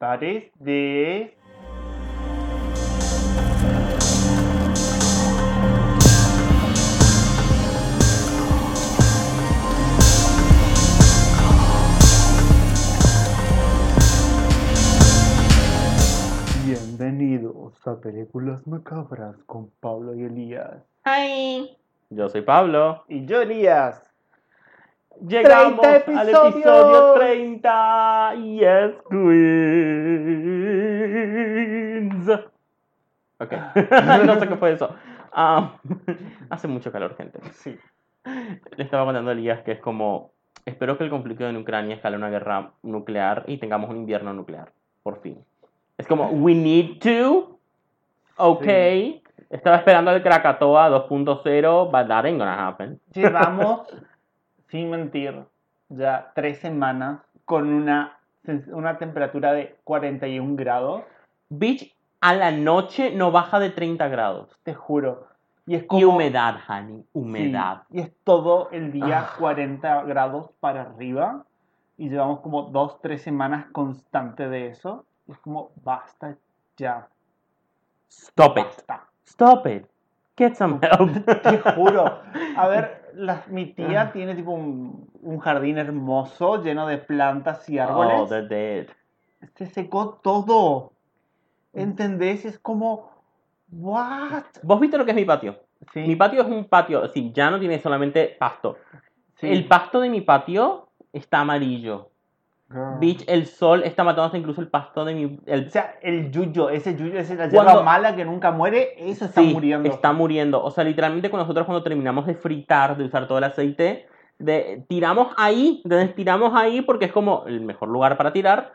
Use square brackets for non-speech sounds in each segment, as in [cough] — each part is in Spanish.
Is this. Bienvenidos a Películas Macabras con Pablo y Elías. Hi. Yo soy Pablo. Y yo, Elías. Llegamos 30 al episodio 30. Yes, Queens. Ok. [laughs] no sé qué fue eso. Ah, [laughs] hace mucho calor, gente. Sí. Le estaba contando a Elías que es como. Espero que el conflicto en Ucrania escale una guerra nuclear y tengamos un invierno nuclear. Por fin. Es como, we need to. Ok. Estaba esperando el Krakatoa 2.0, but that ain't gonna happen. Llevamos, [laughs] sin mentir, ya tres semanas con una, una temperatura de 41 grados. Bitch, a la noche no baja de 30 grados. Te juro. Y es como. Y humedad, honey, Sí, humedad. y es todo el día Ah. 40 grados para arriba. Y llevamos como dos, tres semanas constante de eso. Y es como, basta ya. Stop it. Basta. Stop it. Get some help. Te juro. A ver, [laughs] la- mi Ah. tía tiene tipo un, un jardín hermoso lleno de plantas y árboles. Oh, they're dead. Se secó todo. ¿Entendés? Es como, ¿what? ¿Vos viste lo que es mi patio? Sí, Mi patio es un patio, sí, ya no tiene solamente pasto. sí. El pasto de mi patio está amarillo. Girl. Bitch, el sol está matando hasta incluso el pasto de mi... El, O sea, el yuyo, ese yuyo, esa la hierba mala que nunca muere, eso está sí, muriendo. está muriendo. O sea, literalmente con nosotros cuando terminamos de fritar, de usar todo el aceite, de, tiramos ahí, entonces tiramos ahí porque es como el mejor lugar para tirar.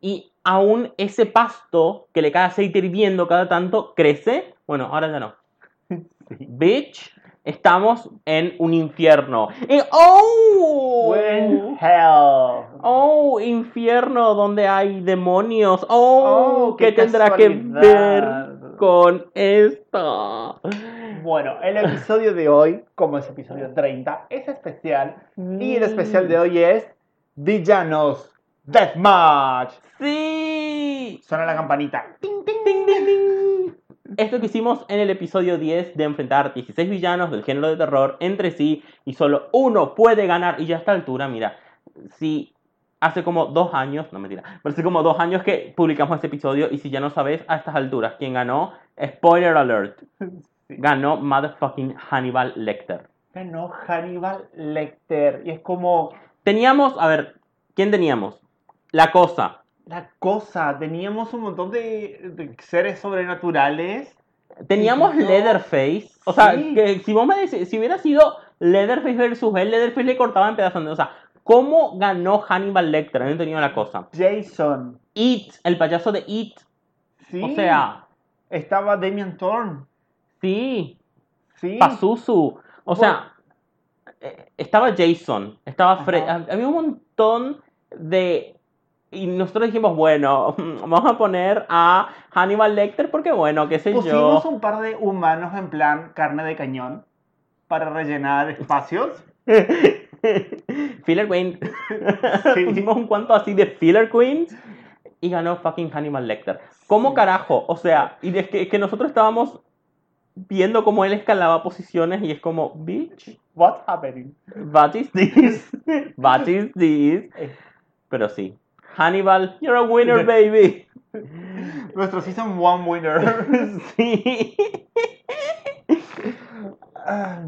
Y aún ese pasto que le cae aceite hirviendo cada tanto crece. Bueno, ahora ya no. [laughs] Bitch, estamos en un infierno. ¡Oh! When hell. Oh, infierno donde hay demonios. Oh, Oh, ¿qué, qué tendrá que ver con esto? Bueno, el episodio de hoy, como es episodio 30, es especial. Y el especial de hoy es Villanos Deathmatch. Sí. Suena la campanita. Ting, ting. Ding, ding, Esto que hicimos en el episodio 10 de enfrentar 16 villanos del género de terror entre sí y solo uno puede ganar. Y ya a esta altura, mira, si hace como dos años, no mentira, pero hace como dos años que publicamos este episodio y si ya no sabes a estas alturas quién ganó, spoiler alert, ganó motherfucking Hannibal Lecter. Ganó Hannibal Lecter. Y es como Teníamos, a ver, ¿quién teníamos? La cosa. La cosa. Teníamos un montón de, de seres sobrenaturales. Teníamos No. Leatherface. O sea, que si vos me decís, si hubiera sido Leatherface versus él, Leatherface le cortaba en pedazos. O sea, ¿cómo ganó Hannibal Lecter? No tenía la cosa. Jason. It, el payaso de It. Sí. O sea, Estaba Damian Thorne. sí, Sí. Pazuzu. O sea, eh, estaba Jason, estaba Fred. Ajá. Había un montón de. Y nosotros dijimos, bueno, [laughs] vamos a poner a Hannibal Lecter porque, bueno, qué sé Pusimos yo. un par de humanos en plan carne de cañón para rellenar espacios. [laughs] Filler Queen. [laughs] Sí. Pusimos un cuanto así de Filler Queens y ganó fucking Hannibal Lecter. ¿Cómo Sí. carajo? O sea, y es que, es que nosotros estábamos viendo cómo él escalaba posiciones y es como, bitch, What's happening? what is this? What is this? Eh, Pero sí. Hannibal, you're a winner, [laughs] baby. Nuestro Season 1 winner. [laughs] sí. Ah,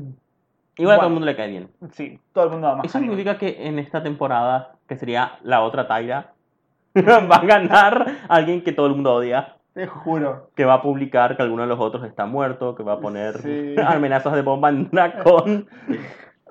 Igual a todo el mundo le cae bien. sí, todo el mundo ama Eso Hannibal. significa que en esta temporada, que sería la otra Tyra, [laughs] va a ganar alguien que todo el mundo odia. Te juro. que va a publicar que alguno de los otros está muerto, que va a poner Sí. amenazas de bomba en Dracon.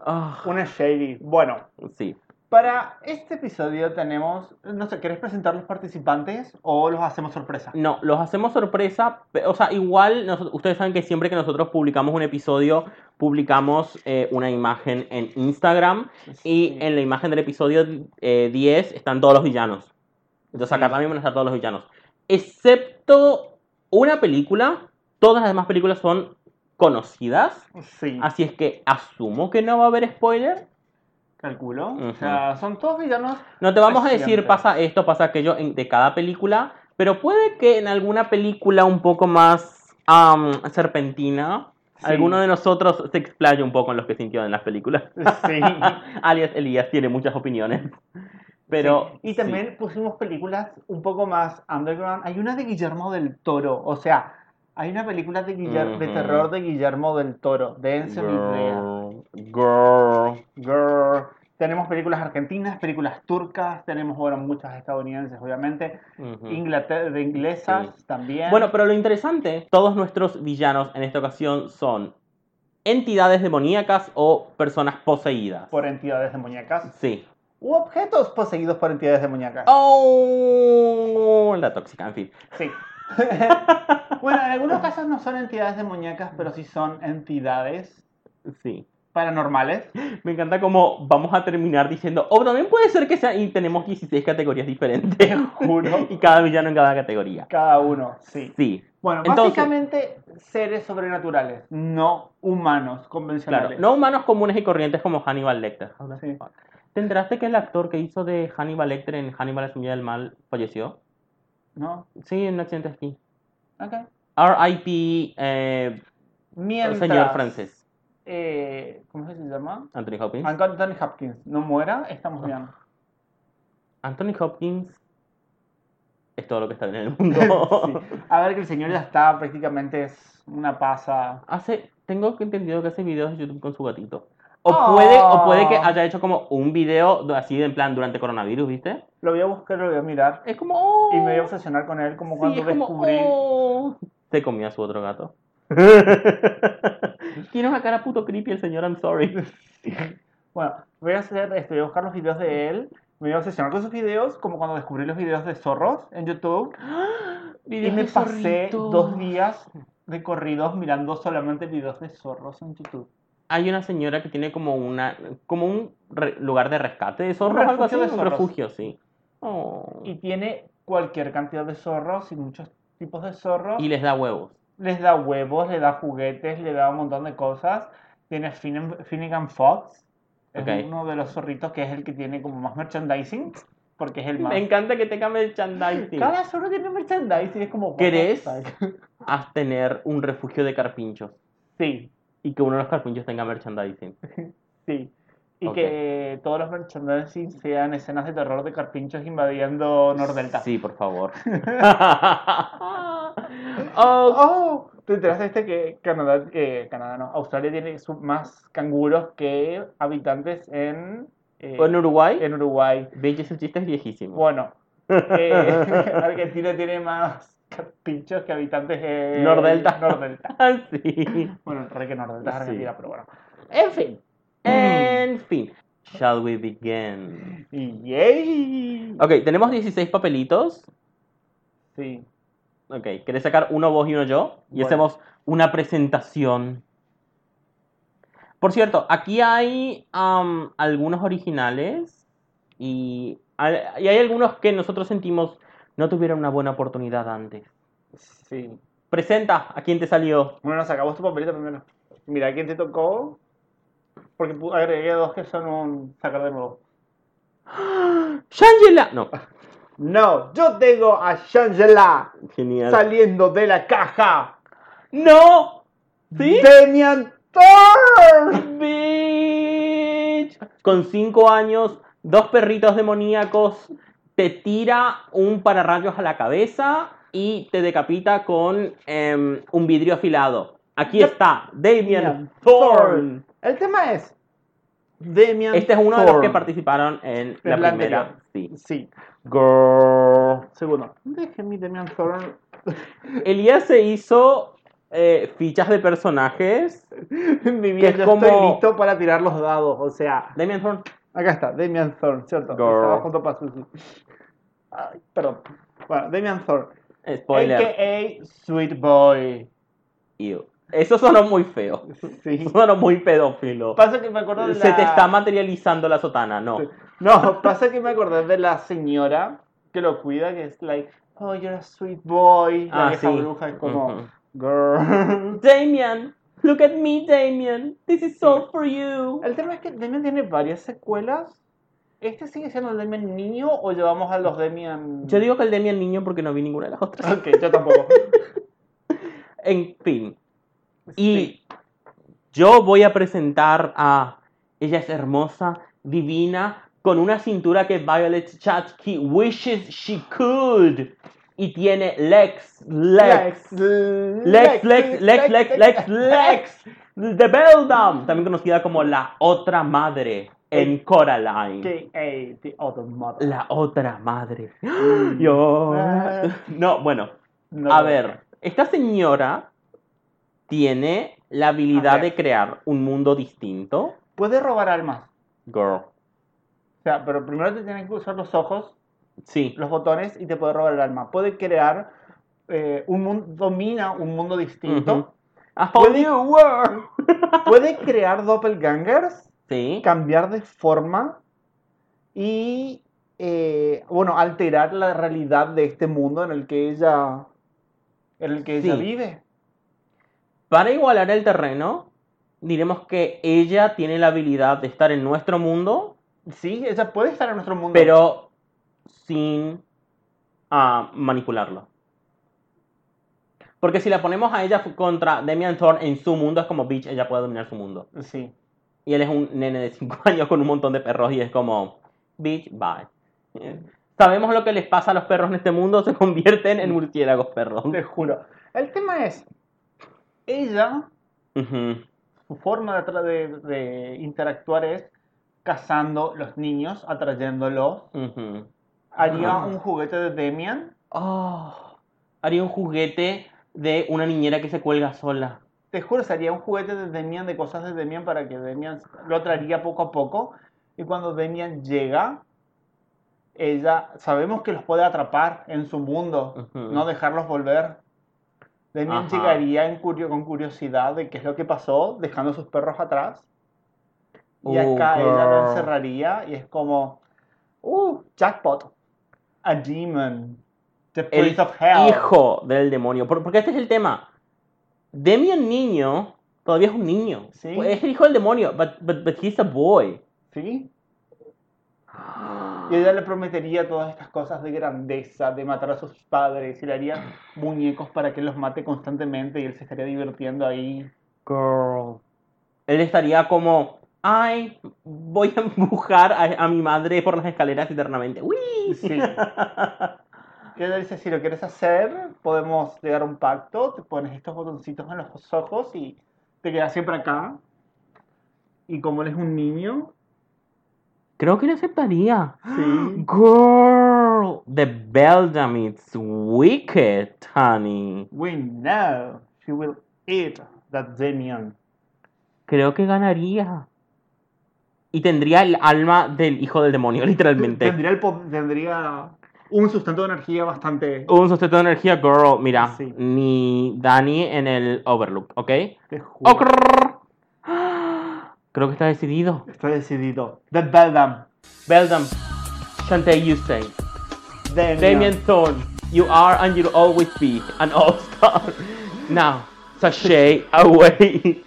Ah, Una shady. Bueno, sí. Para este episodio tenemos. No sé, ¿querés presentar los participantes o los hacemos sorpresa? No, los hacemos sorpresa. O sea, igual, noso- ustedes saben que siempre que nosotros publicamos un episodio, publicamos eh, una imagen en Instagram. Y Sí. en la imagen del episodio eh, 10 están todos los villanos. Entonces acá Sí. también van a estar todos los villanos. Excepto una película, todas las demás películas son conocidas. Sí. Así es que asumo que no va a haber spoiler. Calculo. O Ujú. sea, son todos villanos. No te vamos a decir pasa esto, pasa aquello en- de cada película, pero puede que en alguna película un poco más am, serpentina, Sí. alguno de nosotros se explaye un poco en lo que sintió en las películas. Sí. [laughs] Alias Elías tiene muchas opiniones. Pero. Sí. Y sí. también pusimos películas un poco más underground. Hay una de Guillermo del Toro. O sea, hay una película de, Guiller- de terror de Guillermo del Toro. Dense una idea. Girl, girl. Girl. Tenemos películas argentinas, películas turcas, tenemos bueno, muchas estadounidenses, obviamente. Inglaterra, de inglesas también. Bueno, pero lo interesante, todos nuestros villanos en esta ocasión son entidades demoníacas o personas poseídas. por entidades demoníacas. Sí. U objetos poseídos por entidades demoníacas. Oh, la tóxica, en fin. Sí. [laughs] bueno, en algunos [laughs] casos no son entidades demoníacas, pero sí son entidades Sí. paranormales. Me encanta cómo vamos a terminar diciendo, o también puede ser que sea, y tenemos 16 categorías diferentes. Te juro. [laughs] y cada villano en cada categoría. Cada uno, sí. Sí, Bueno, Entonces- básicamente seres sobrenaturales, no humanos claro. convencionales. No humanos comunes y corrientes como Hannibal Lecter. Sí. ¿Te enteraste que el actor que hizo de Hannibal Lecter en Hannibal la semilla del mal falleció? ¿No? Sí, un accidente de esquí. Ok. R.I.P. eh, Mientras, señor francés. eh, ¿Cómo se llama? Anthony Hopkins. Anthony Hopkins no muera, estamos bien. Anthony Hopkins es todo lo que está bien en el [laughs] mundo. Sí. A ver que el señor ya está prácticamente es una pasa. Hace, tengo entendido que hace videos de YouTube con su gatito. O Oh. puede, o puede que haya hecho como un video de- así en plan durante coronavirus, ¿viste? Lo voy a buscar, lo voy a mirar Es como oh, y me voy a obsesionar con él como sí, cuando es como, descubrí. oh. Se comió a su otro gato. [laughs] Tiene una cara puto creepy el señor, I'm sorry. Bueno, voy a hacer esto, voy a buscar los videos de él. Me voy a obsesionar con sus videos, como cuando descubrí los videos de zorros en YouTube. [gasps] Y me pasé zorritos. dos días de corridos mirando solamente videos de zorros en YouTube. Hay una señora que tiene como una como un lugar de rescate de zorros, Un algo así, refugio un sí. Oh. Y tiene cualquier cantidad de zorros y muchos tipos de zorros. Y les da huevos. Les da huevos, le da juguetes, le da un montón de cosas. Tiene Fin- Finnegan Fox, es uno de los zorritos que es el que tiene como más merchandising, porque es el más... Me encanta que tenga merchandising. Cada zorro tiene merchandising, es como... ¿Querés? tener un refugio de carpinchos Sí, y que uno de los carpinchos tenga merchandising. [laughs] sí. Y que todos los merchandising sean escenas de terror de carpinchos invadiendo Nordelta. Sí, por favor. [laughs] [laughs] oh, Oh, ¿te enteraste este que Canadá, eh, Canadá no, Australia tiene más canguros que habitantes en, eh, en Uruguay, en Uruguay? Veis, ese chiste es viejísimo. Bueno, eh, Argentina tiene más [laughs] pinchos que habitantes en Nordelta. Nordelta. [laughs] Ah, sí. Bueno, re que Nordelta es Sí. Argentina, pero bueno. En fin. Mm. En fin. Shall we begin? Y yay. Ok, tenemos 16 papelitos. Sí. Ok, ¿querés sacar uno vos y uno yo? Y Bueno. hacemos una presentación. Por cierto, aquí hay am, algunos originales y hay algunos que nosotros sentimos no tuvieron una buena oportunidad antes. Sí. Presenta a quién te salió. Bueno, nos sacamos tu papelito primero. Mira quién te tocó. Porque agregué dos que son un sacar de nuevo. [gasps] ¡Shangela! No, No, yo tengo a Shangela genial. saliendo de la caja. ¡No! ¿Sí? Demian. Bitch. Con 5 años, dos perritos demoníacos, te tira un pararrayos a la cabeza y te decapita con em, un vidrio afilado. Aquí está, Damian Thorne. El tema es Demian Este es uno de los que participaron en la la primera. anterior. Sí. Sí. Girl. Segundo. Deje mi Demian Thorne. [laughs] Elías se hizo eh, fichas de personajes. [laughs] mi vida, yo como- estoy listo para tirar los dados. O sea, Damian Thorne. Acá está, Demian Thorne, ¿cierto? Estaba junto para Susie. Ay, perdón. Bueno, Demian Thorne. Spoiler. AKA Sweet Boy. Ew. Eso sonó muy feo. [laughs] Sí. Sonó muy pedófilo. Pasa que me acuerdo de la... Se te está materializando la sotana, no. No, pasa que me acordé de la señora que lo cuida, que es like, oh, you're a sweet boy. La Ah, vieja sí. bruja es como, Ujú. girl. Damian. Look at me, Damien. This is all for you. El tema es que Demian tiene varias secuelas. ¿Este sigue siendo el Demian niño o llevamos a los Demian...? Yo digo que el Demian niño porque no vi ninguna de las otras. Ok, yo tampoco. [laughs] En fin. Sí. Y yo voy a presentar a. Ella es hermosa, divina, con una cintura que Violet Chachki wishes she could. Y tiene legs, legs, legs, legs, legs, legs, legs, legs. The Beldam, también conocida como la otra madre en Coraline. Que, the other mother. La otra madre. [gasps] Yo. No, bueno. No A ver, esta señora tiene la habilidad de crear un mundo distinto. Puede robar almas. Girl. O sea, pero primero te tienen que usar los ojos, Sí. los botones y te puede robar el alma. Puede crear eh, un mundo, domina un mundo distinto. A whole Puede- new world. [laughs] Puede crear doppelgangers, Sí. cambiar de forma y, eh, bueno, alterar la realidad de este mundo en el que ella, en el que ella Sí. vive. Para igualar el terreno, diremos que ella tiene la habilidad de estar en nuestro mundo, Sí, ella puede estar en nuestro mundo. pero sin ah, manipularlo. Porque si la ponemos a ella contra Demian Thorne en su mundo, es como, bitch, ella puede dominar su mundo. Sí. Y él es un nene de 5 [laughs] años con un montón de perros y es como, bitch, bye. Sabemos lo que les pasa a los perros en este mundo, se convierten en murciélagos perros. Te juro. El tema es, ella, su forma de, interactuar es cazando los niños, atrayéndolos. Ujú. Haría un juguete de Demian. Oh, haría un juguete de una niñera que se cuelga sola. Te juro, sería un juguete de Demian, de cosas de Demian, para que Demian lo traería poco a poco. Y cuando Demian llega, ella, sabemos que los puede atrapar en su mundo, no dejarlos volver. Demian Ajá. llegaría en curio- con curiosidad de qué es lo que pasó, dejando sus perros atrás. Y Oh, acá ella lo encerraría y es como, uh, jackpot, a demon, the El of hell. hijo del demonio. Por- Porque este es el tema. Demian niño todavía es un niño. Sí. Es el hijo del demonio, but, but, but he's a boy. ¿Sí? [gasps] Y ella le prometería todas estas cosas de grandeza, de matar a sus padres, y le haría muñecos para que los mate constantemente y él se estaría divirtiendo ahí. Girl. Él estaría como, ay, voy a empujar a, a mi madre por las escaleras eternamente. ¡Uy! Sí. Ella dice, si lo quieres hacer, podemos llegar a un pacto, te pones estos botoncitos en los ojos y te quedas siempre acá. Y como él es un niño, Creo que le aceptaría. sí. Girl, the Belgium is wicked, honey. We know she will eat that Demian. Creo que ganaría. Y tendría el alma del hijo del demonio, [laughs] literalmente. Tendría, el tendría un sustento de energía bastante... Un sustento de energía, girl. Mira, Sí. ni Dani en el Overlook, ¿ok? Te juro. Creo que está decidido. Está decidido. The Beldam. Belgium, Shantae, you say. Demian. Damien Thorne, you are and you'll always be an all-star. Now, sashay [laughs] away.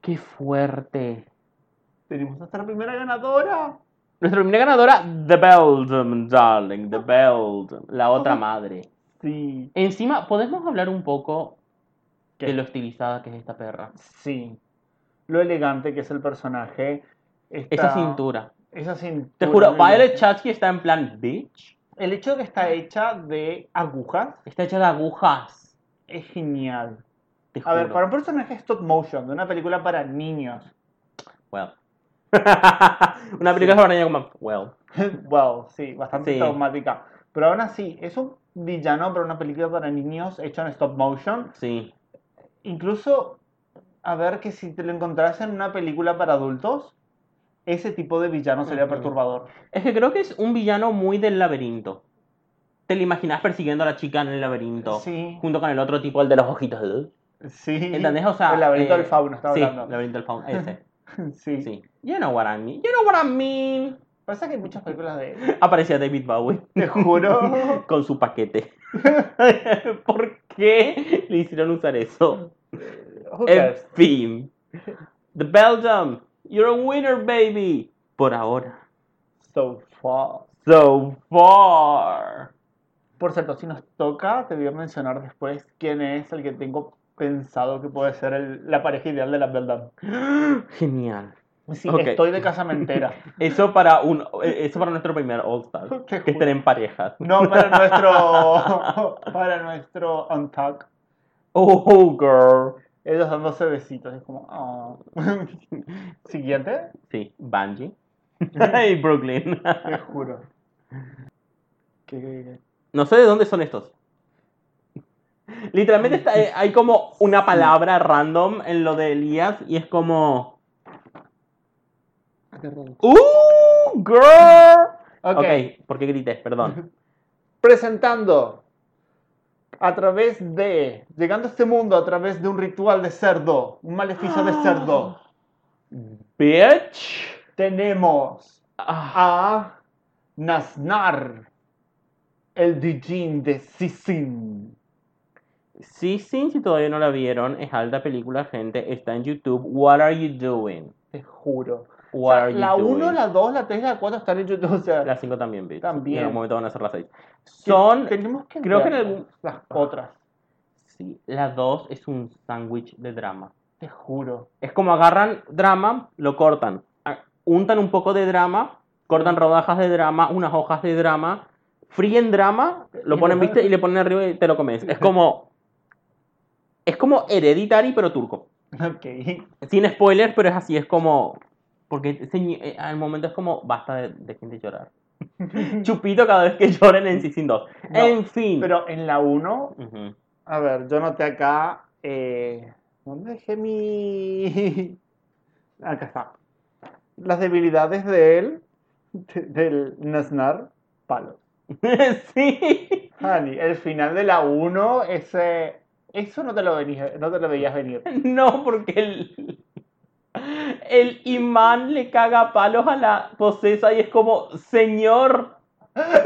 Qué fuerte. Tenemos nuestra primera ganadora. Nuestra primera ganadora, The Belgium, darling, The Belgium, la otra madre. Sí. Encima, ¿podemos hablar un poco ¿Qué? de lo estilizada que es esta perra? Sí. Lo elegante que es el personaje. Esta- Esa cintura. Esa cintura. Te juro, Violet. Chachki está en plan, bitch. El hecho de que está hecha de agujas Está hecha de agujas. es genial. Te A ver, para un personaje stop motion, de una película para niños. Well. [laughs] Una película para niños como, well. [laughs] wow, sí, bastante Sí. traumática. Pero aún así, es un villano para una película para niños hecho en stop motion. Sí. Incluso, a ver que si te lo encontrás en una película para adultos, ese tipo de villano sería perturbador. Es que creo que es un villano muy del laberinto. Te lo imaginas persiguiendo a la chica en el laberinto. Sí. Junto con el otro tipo, el de los ojitos. Sí. ¿Entendés? O sea. el laberinto eh, del fauno, estaba sí, hablando. laberinto del fauno. Ese. [laughs] [laughs] sí. Sí. You know what I mean. You know what I mean. Pasa que hay muchas películas de. [laughs] Aparecía David Bowie. Te juro. [laughs] con su paquete. ¿Por qué le hicieron usar eso? En fin. The Belgium. You're a winner, baby. Por ahora. So far. So far. Por cierto, si nos toca, te voy a mencionar después quién es el que tengo pensado que puede ser el- la pareja ideal de la verdad. [gasps] Genial. Sí, Ok. estoy de casamentera. [laughs] Eso para un eh, eso para nuestro primer All Star. [laughs] Que estén en parejas. No para [laughs] nuestro para nuestro Untuck. Oh, girl. Ellos dándose besitos. Es como, oh. Siguiente, Sí, Bungie. y Brooklyn. te juro. ¿Qué, qué, qué? No sé de dónde son estos. Literalmente está- eh, hay como una palabra random en lo de Elías y es como. ¡Uh! ¡Girl! Ok. ok, ¿por qué grites? Perdón. [laughs] Presentando a través de, llegando a este mundo a través de un ritual de cerdo, un maleficio de cerdo, [gasps] Bitch. tenemos Ah, a Nasnar, el Dijin de Sisin. Sí, sí, si todavía no la vieron, es alta película, gente. Está en YouTube. What are you doing? Te juro. O What sea, are you la 1, doing? la 2, la 3 y la 4 están en YouTube. O sea, La 5 también, bitch. También. Y en algún momento van a ser las 6. que Son. tenemos que creo que en las otras. Sí, la 2 es un sándwich de drama. Te juro. Es como agarran drama, lo cortan, a- untan un poco de drama, cortan rodajas de drama, unas hojas de drama, fríen drama, lo ponen, viste, y le ponen arriba y te lo comes. Es como. Como hereditary, pero turco. Ok. Sin spoilers, pero es así, es como. Porque eh, al momento es como. Basta de, de gente llorar. [laughs] Chupito cada vez que lloren en Season 2. No, en fin. Pero en la 1, Ujú. a ver, yo noté acá. Eh, ¿Dónde dejé mi.? [laughs] Acá está. Las debilidades de él, de- del Nasnar, palos. [laughs] sí. Honey, el final de la 1, ese. Eso no te lo, venías, no te lo veías venir. [laughs] No, porque el, el imán le caga palos a la posesa y es como, señor,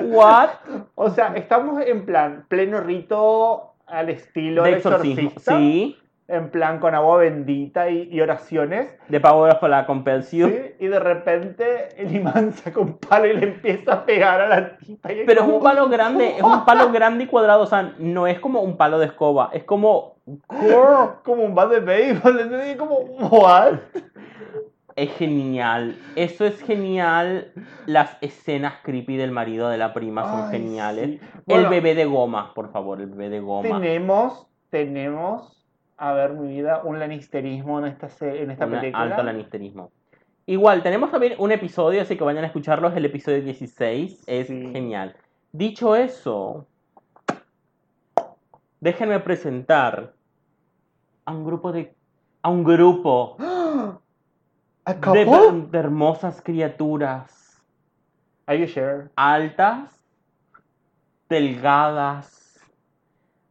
what? [laughs] O sea, estamos en plan, pleno rito al estilo De exorcismo. exorcista. Sí, En plan con agua bendita y, y oraciones. de Power of la Compulsion. ¿sí? Y de repente el imán saca un palo y le empieza a pegar a la tipa. y Pero es como- un palo grande, es un [laughs] palo grande y cuadrado, o sea, no es como un palo de escoba, es como... como un bat de béisbol. como, ¿what? Es genial, eso es genial. Las escenas creepy del marido de la prima son Ay, geniales. sí. El bebé de goma, por favor, el bebé de goma. Tenemos, tenemos, a ver, mi vida, un lanisterismo en esta, en esta película. alto lanisterismo. Igual, tenemos también un episodio, así que vayan a escucharlo, es el episodio 16, es Sí. genial. Dicho eso, déjenme presentar a un grupo de... a un grupo [gasps] ¿A de, de hermosas criaturas, Are you sure? altas, delgadas,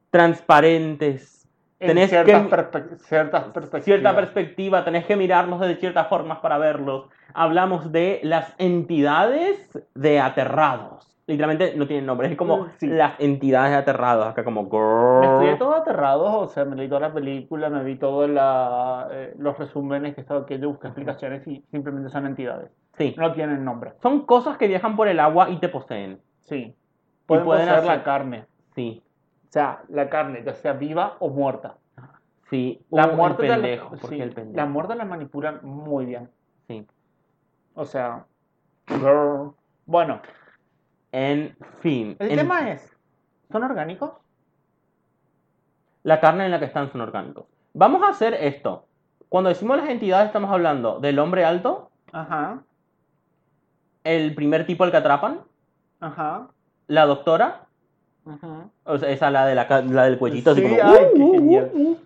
transparentes. En Tenés ciertas, que- perspe- ciertas perspectivas. cierta perspectiva, tenés que mirarlos de ciertas formas para verlos. Hablamos de las entidades de aterrados. Literalmente no tienen nombre, es como Sí. las entidades de aterrados, acá como Me estudié todo aterrado, o sea, me leí toda la película, me vi todos eh, los resúmenes que estaba que yo busqué explicaciones y simplemente son entidades. Sí. No tienen nombre. Son cosas que viajan por el agua y te poseen. Sí. Pueden, pueden poseer la hacer- carne. Sí. O sea, la carne, ya sea viva o muerta. Sí. La muerte, el la- pendejo, ¿por sí, qué el pendejo? la muerte la manipulan muy bien. Sí. O sea, girl. Bueno, En fin. el en- tema es, ¿son orgánicos? La carne en la que están son orgánicos. Vamos a hacer esto. Cuando decimos las entidades estamos hablando del hombre alto, Ajá, el primer tipo al que atrapan, ajá, la doctora, ajá. o sea, esa la, de la, la del cuellito, así Sí, como, ay, qué "Uh, uh, genial". uh, uh".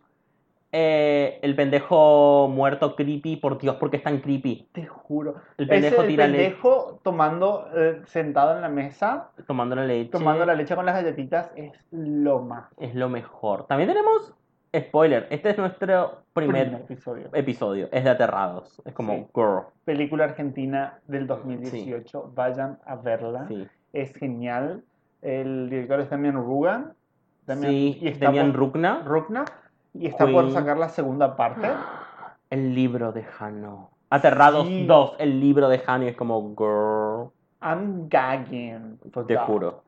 Eh, el pendejo muerto creepy, por Dios, porque es tan creepy. Te juro. El pendejo el tira leche, pendejo tomando, eh, sentado en la mesa, tomando la leche. tomando la leche con las galletitas, es lo más. Es lo mejor. También tenemos, spoiler, este es nuestro primer, Primer episodio. episodio, es de aterrados. Es como, Sí. girl. Película argentina del 2018. Vayan a verla. Sí, Es genial. El director es Damian Rugan. Damian- sí y está Demian por- Rukna. Rukna. y está por sacar la segunda parte. El libro de Hano. Aterrados Sí. 2, el libro de Hano y es como, girl, I'm gagging. for te juro.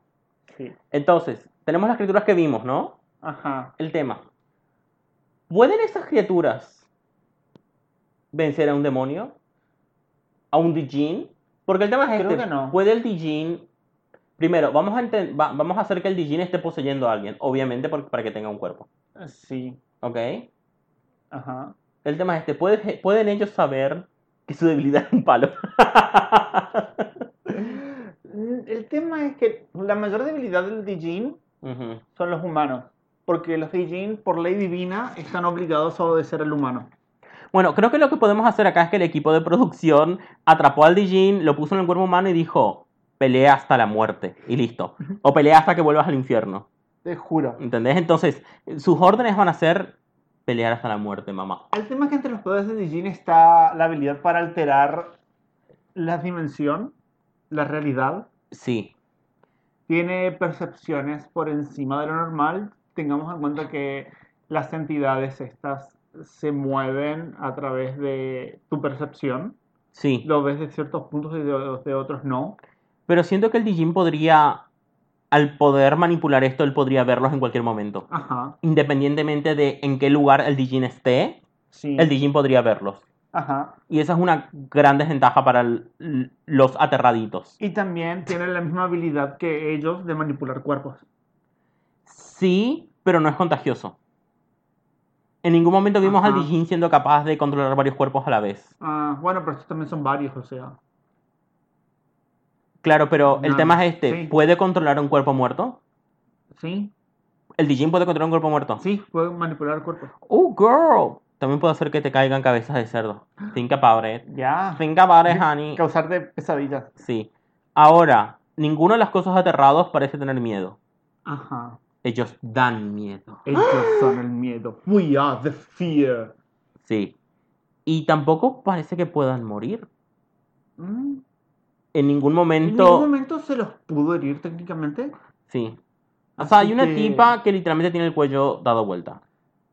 Sí. Entonces, tenemos las criaturas que vimos, ¿no? Ajá. El tema. ¿Pueden esas criaturas vencer a un demonio? ¿A un Dijin? Porque el tema es Creo este. que no. ¿Puede el Dijin... Primero, vamos a, enten- va- vamos a hacer que el Dijin esté poseyendo a alguien, obviamente para que tenga un cuerpo. Sí. ¿Ok? Ajá. El tema es este. ¿puede- ¿Pueden ellos saber que su debilidad es un palo? [laughs] El tema es que la mayor debilidad del Dijin son los humanos. Porque los Dijin, por ley divina, están obligados a obedecer al humano. Bueno, creo que lo que podemos hacer acá es que el equipo de producción atrapó al Dijin, lo puso en el cuerpo humano y dijo, pelea hasta la muerte. Y listo. O pelea hasta que vuelvas al infierno. Te juro. ¿Entendés? Entonces, sus órdenes van a ser pelear hasta la muerte, mamá. El tema es que entre los poderes de Dijin está la habilidad para alterar la dimensión, la realidad. Sí. Tiene percepciones por encima de lo normal. Tengamos en cuenta que las entidades estas se mueven a través de tu percepción. Sí. Lo ves de ciertos puntos y de, de otros no. Pero siento que el Dijin podría, al poder manipular esto, él podría verlos en cualquier momento. Ajá, Independientemente de en qué lugar el Dijin esté, sí. el Dijin podría verlos. Ajá. Y esa es una gran desventaja para el- los aterraditos. Y también tiene la misma habilidad que ellos de manipular cuerpos. Sí, pero no es contagioso. En ningún momento vimos al. Dijin siendo capaz de controlar varios cuerpos a la vez. Ah, bueno, pero estos también son varios, o sea. Claro, pero el No, tema es este. sí. ¿Puede controlar un cuerpo muerto? Sí, ¿El Dijin puede controlar un cuerpo muerto? sí, pueden manipular cuerpos. Oh, girl. También puede hacer que te caigan cabezas de cerdo. Think about it. Ya. Think about it, honey. Causarte pesadillas. Sí. Ahora, ninguno de las cosas aterrados parece tener miedo. Ajá. Ellos dan miedo. Ellos son el miedo. We are the fear. Sí. Y tampoco parece que puedan morir. Mm. En ningún En momento. ningún momento se los pudo herir técnicamente. Sí. O sea, Así hay una que- tipa que literalmente tiene el cuello dado vuelta.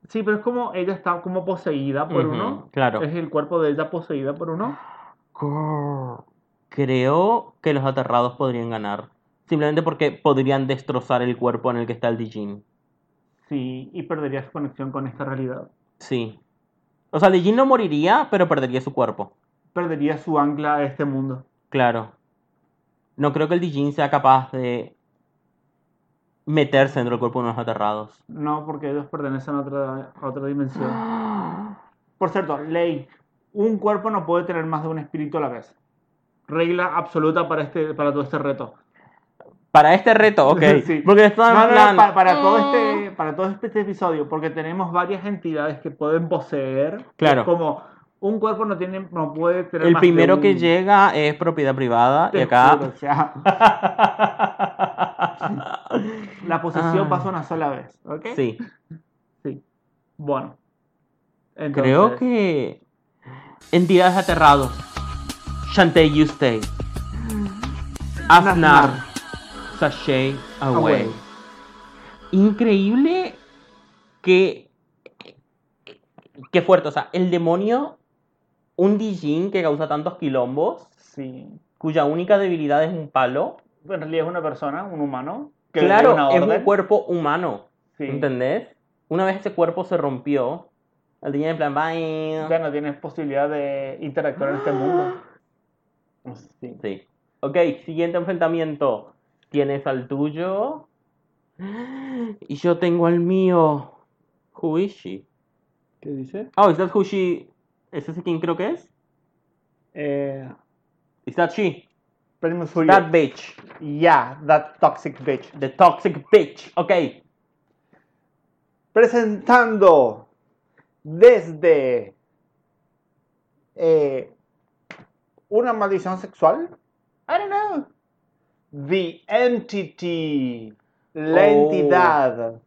Sí, pero es como ella está como poseída por Ujú, uno. Claro. Es el cuerpo de ella poseída por uno. Creo que los aterrados podrían ganar. Simplemente porque podrían destrozar el cuerpo en el que está el Dijin. Sí, y perdería su conexión con esta realidad. Sí. O sea, el Dijin no moriría, pero perdería su cuerpo. Perdería su ancla a este mundo. Claro. No creo que el Dijin sea capaz de meterse dentro del cuerpo de unos aterrados. No, porque ellos pertenecen a otra, a otra dimensión. [gasps] Por cierto, ley. Un cuerpo no puede tener más de un espíritu a la vez. Regla absoluta para, este, para todo este reto. Para este reto, ok. [laughs] Sí. Porque No, no, no, plan. pa- para, todo este, [gasps] para todo este episodio, porque tenemos varias entidades que pueden poseer. Claro. Como un cuerpo no, tiene, no puede tener El más primero que un- llega es propiedad privada Te y acá. juro, o sea, [laughs] la posesión Ah. pasa una sola vez, ¿ok? Sí. Sí. Bueno. Entonces, Creo que. Entidades aterrados. Shantae you stay. Afnar. Sashay away. Away. Increíble que. Qué fuerte. O sea, el demonio. Un Dijin que causa tantos quilombos. Sí. Cuya única debilidad es un palo. En realidad es una persona, un humano. Que Claro, una es un cuerpo humano. Sí. ¿Entendés? Una vez ese cuerpo se rompió. El Dijin en plan, bye. Ya no tienes posibilidad de interactuar en este mundo. [gasps] Sí. Sí. Ok, siguiente enfrentamiento. Tienes al tuyo. [gasps] Y yo tengo al mío. Who is she? ¿Qué dice? Oh, is that who she... ¿Es ese quién creo que es? Eh, Is that she? That bitch. Yeah, that toxic bitch. The toxic bitch. Ok. Presentando desde eh, una maldición sexual. I don't know. The Entity. La Oh. entidad.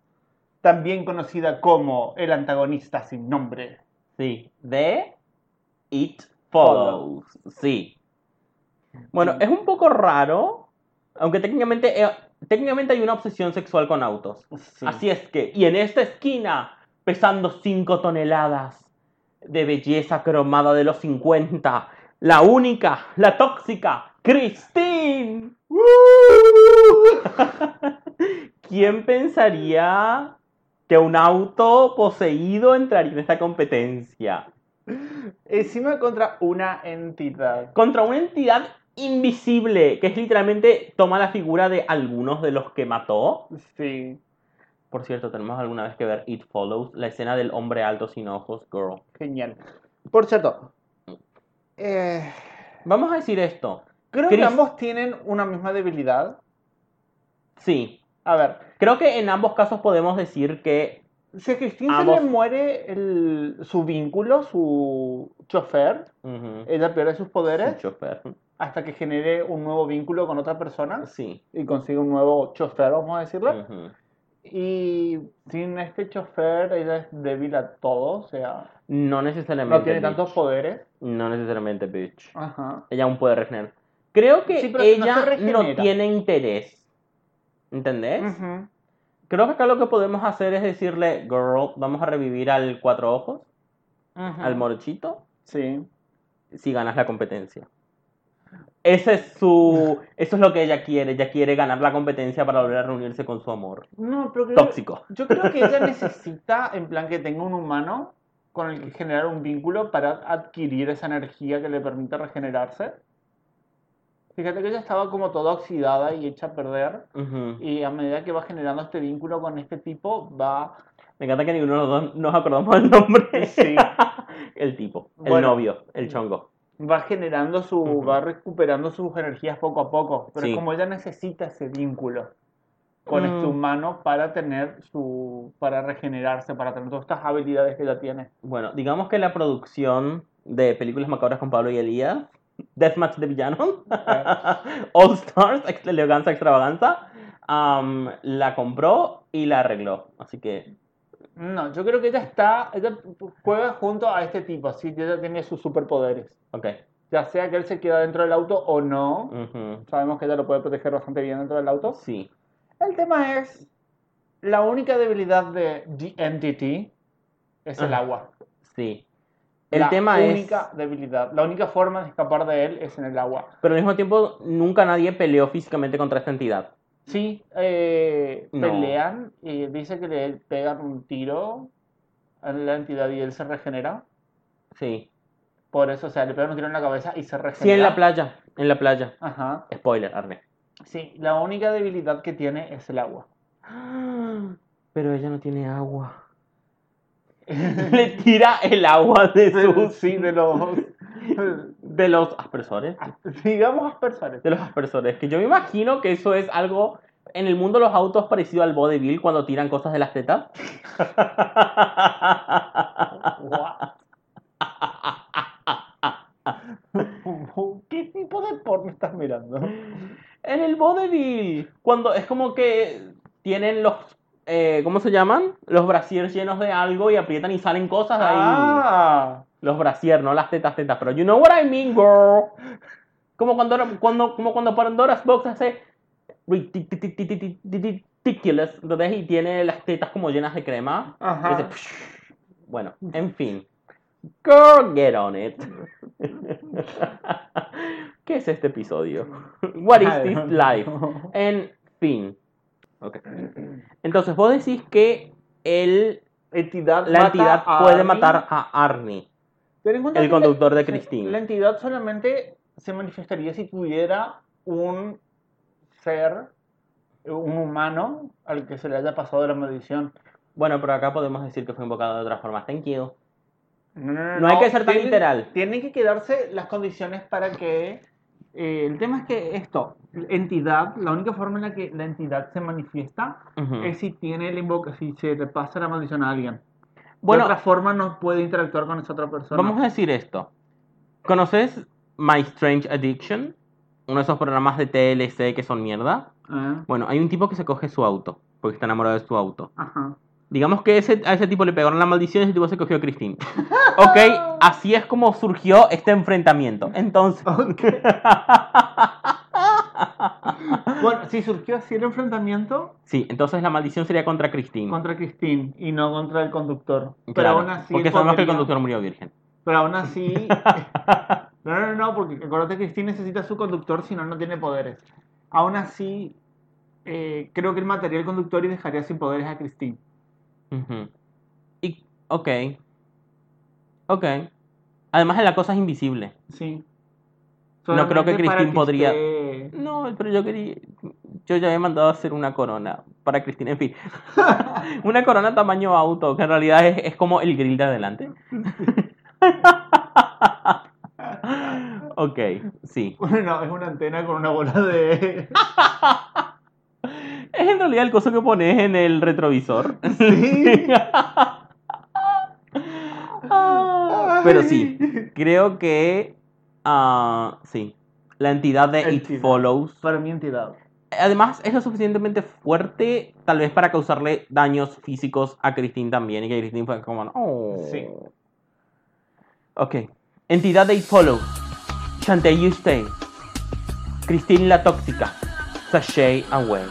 También conocida como el antagonista sin nombre. Sí. The It Follows. Sí. Bueno, es un poco raro. Aunque técnicamente, eh, técnicamente hay una obsesión sexual con autos. Sí. Así es que, y en esta esquina pesando 5 toneladas de belleza cromada de los 50. La única, la tóxica, Christine. [laughs] ¿Quién pensaría que un auto poseído entraría en esta competencia? Encima contra una entidad. Contra una entidad invisible, que es literalmente toma la figura de algunos de los que mató. Sí, Por cierto, tenemos alguna vez que ver It Follows, la escena del hombre alto sin ojos, girl. genial. Por cierto, eh, Vamos a decir esto. creo que ambos tienen una misma debilidad. Sí, A ver, creo que en ambos casos podemos decir que si a Christine se le muere el- su vínculo, su chofer, ella pierde sus poderes sí, chofer. hasta que genere un nuevo vínculo con otra persona Sí. y consigue un nuevo chofer, vamos a decirlo. ujú. Y sin este chofer, ella es débil a todo, o sea, No necesariamente. no tiene bitch. tantos poderes. No necesariamente, bitch. Ajá. Ella aún puede regenerar. Creo que Sí, no ella no, regenera. tiene interés. ¿Entendés? Ujú. Creo que acá lo que podemos hacer es decirle, girl, vamos a revivir al cuatro ojos, Ujú. al morochito, Sí. si ganas la competencia. Ese es su, [laughs] eso es lo que ella quiere. Ella quiere ganar la competencia para volver a reunirse con su amor. No, pero creo, Tóxico. yo creo que ella [laughs] necesita, en plan, que tenga un humano con el que generar un vínculo para adquirir esa energía que le permite regenerarse. Fíjate que ella estaba como toda oxidada y hecha a perder. Y a medida que va generando este vínculo con este tipo, va. Me encanta que ninguno de los dos nos acordamos del nombre. Sí. [laughs] el tipo, el novio, el chongo. va generando su. Va recuperando sus energías poco a poco. Pero Sí. como ella necesita ese vínculo con este Mm. humano para tener su. para regenerarse, para tener todas estas habilidades que ella tiene. Bueno, digamos que la producción de películas macabras con Pablo y Elías, Deathmatch de Villanos, [laughs] All Stars, Eleganza Extravaganza, la compró y la arregló. Así que, No, yo creo que ella está, ella juega junto a este tipo, así que ella tiene sus superpoderes. ok. Ya sea que él se queda dentro del auto o no, sabemos que ella lo puede proteger bastante bien dentro del auto. Sí. El tema es, la única debilidad de The Entity es el agua. Sí. El la tema es. única debilidad, la única forma de escapar de él es en el agua. Pero al mismo tiempo, nunca nadie peleó físicamente contra esta entidad. Sí, eh, No. pelean y dice que le pegan un tiro a la entidad y él se regenera. Sí. Por eso, o sea, le pegan un tiro en la cabeza y se regenera. Sí, en la playa. En la playa. Ajá. Spoiler, Arne. Sí, la única debilidad que tiene es el agua. [gasps] Pero ella no tiene agua. [laughs] Le tira el agua de sus. Sí, de los. De los aspersores. Digamos aspersores. De los aspersores. Que yo me imagino que eso es algo. En el mundo de los autos parecido al vodevil cuando tiran cosas de las tetas. ¿Qué tipo de porno estás mirando? En el vodevil. Cuando es como que tienen los. Eh, ¿Cómo se llaman? Los brasiers llenos de algo y aprietan y salen cosas de ahí. Ah, Los brasier, no las tetas, tetas, pero you know what I mean, girl. Como cuando, cuando, como cuando Pandora's Box hace ridiculous, entonces y tiene las tetas como llenas de crema. Ajá. Bueno, en fin. Girl, get on it. [laughs] ¿Qué es este episodio? What is this life? En fin. Ok. [clears throat] Entonces, vos decís que el, entidad la entidad puede Arnie. matar a Arnie. En el conductor de Christine. La entidad solamente se manifestaría si tuviera un ser, un humano, al que se le haya pasado la maldición. Bueno, pero acá podemos decir que fue invocado de otra forma. Thank you. No, no, No hay que ser tan tienen- literal. Tienen que quedarse las condiciones para que. eh, el tema es que esto, entidad, la única forma en la que la entidad se manifiesta Ujú. es si tiene el invoca, si se le pasa la maldición a alguien. Bueno, de otra forma no puede interactuar con esa otra persona. vamos a decir esto. ¿Conoces My Strange Addiction? Uno de esos programas de TLC que son mierda. Ah, Bueno, hay un tipo que se coge su auto, porque está enamorado de su auto. ajá. Digamos que ese, a ese tipo le pegaron la maldición y ese tipo se cogió a Christine. [laughs] ok, así es como surgió este enfrentamiento. Entonces, Ok. [laughs] [laughs] Bueno, si surgió así el enfrentamiento Sí, entonces la maldición sería contra Christine. contra Christine y no contra el conductor. Pero aún así. porque sabemos que el conductor murió virgen. Pero aún así. [laughs] No, no, no, porque acuérdate que Christine necesita su conductor, si no, no tiene poderes. Aún así, eh, creo que él mataría al conductor y dejaría sin poderes a Christine. Y, ok. Ok. Además, la cosa es invisible. Sí. No creo que Christine podría- Pero yo quería. Yo ya había mandado a hacer una corona para Cristina. En fin, [laughs] una corona tamaño auto, que en realidad es, es como el grill de adelante. [laughs] ok, sí. No, es una antena con una bola de. [laughs] Es en realidad el coso que pones en el retrovisor. Sí. Ah, Pero sí, creo que. ah, sí. La entidad de It. Follows. Para mi entidad. Además, es lo suficientemente fuerte, tal vez para causarle daños físicos a Christine también. Y que Christine fue como. Oh. Sí. Ok. Entidad de It Follows. Shantae You Stay. Christine la tóxica. Sashay Away.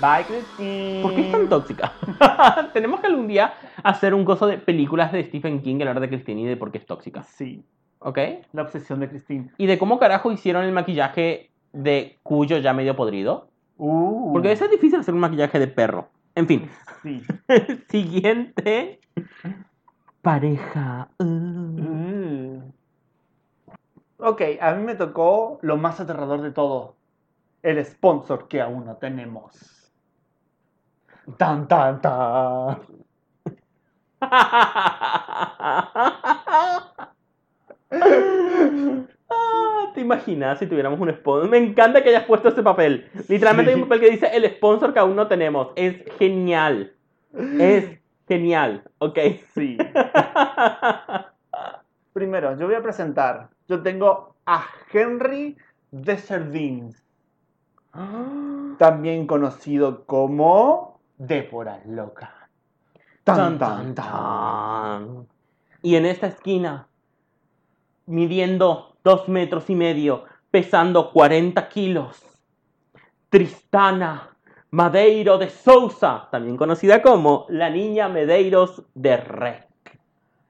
Bye, Christine. ¿Por qué es tan tóxica? [laughs] Tenemos que algún día hacer un coso de películas de Stephen King, hablar de Christine y de por qué es tóxica. Sí, ¿Ok? la obsesión de Christine. Y de cómo carajo hicieron el maquillaje de Cuyo ya medio podrido. Uh. Porque veces es difícil hacer un maquillaje de perro. En fin. Sí. [laughs] Siguiente. Pareja. Uh. Mm. Ok, a mí me tocó lo más aterrador de todo. El sponsor que aún no tenemos. Tan, tan, tan. [laughs] Ah, ¿Te imaginas si tuviéramos un sponsor? Me encanta que hayas puesto ese papel. Literalmente hay un papel que dice el sponsor que aún no tenemos. Es genial. Es genial. Ok. Sí. Primero, yo voy a presentar. Yo tengo a Henry Desjardins, también conocido como Débora Loca. Tan, tan. tan. Y en esta esquina, midiendo dos metros y medio, pesando 40 kilos, Tristana Madeiro de Sousa, también conocida como la niña Medeiros de Rec.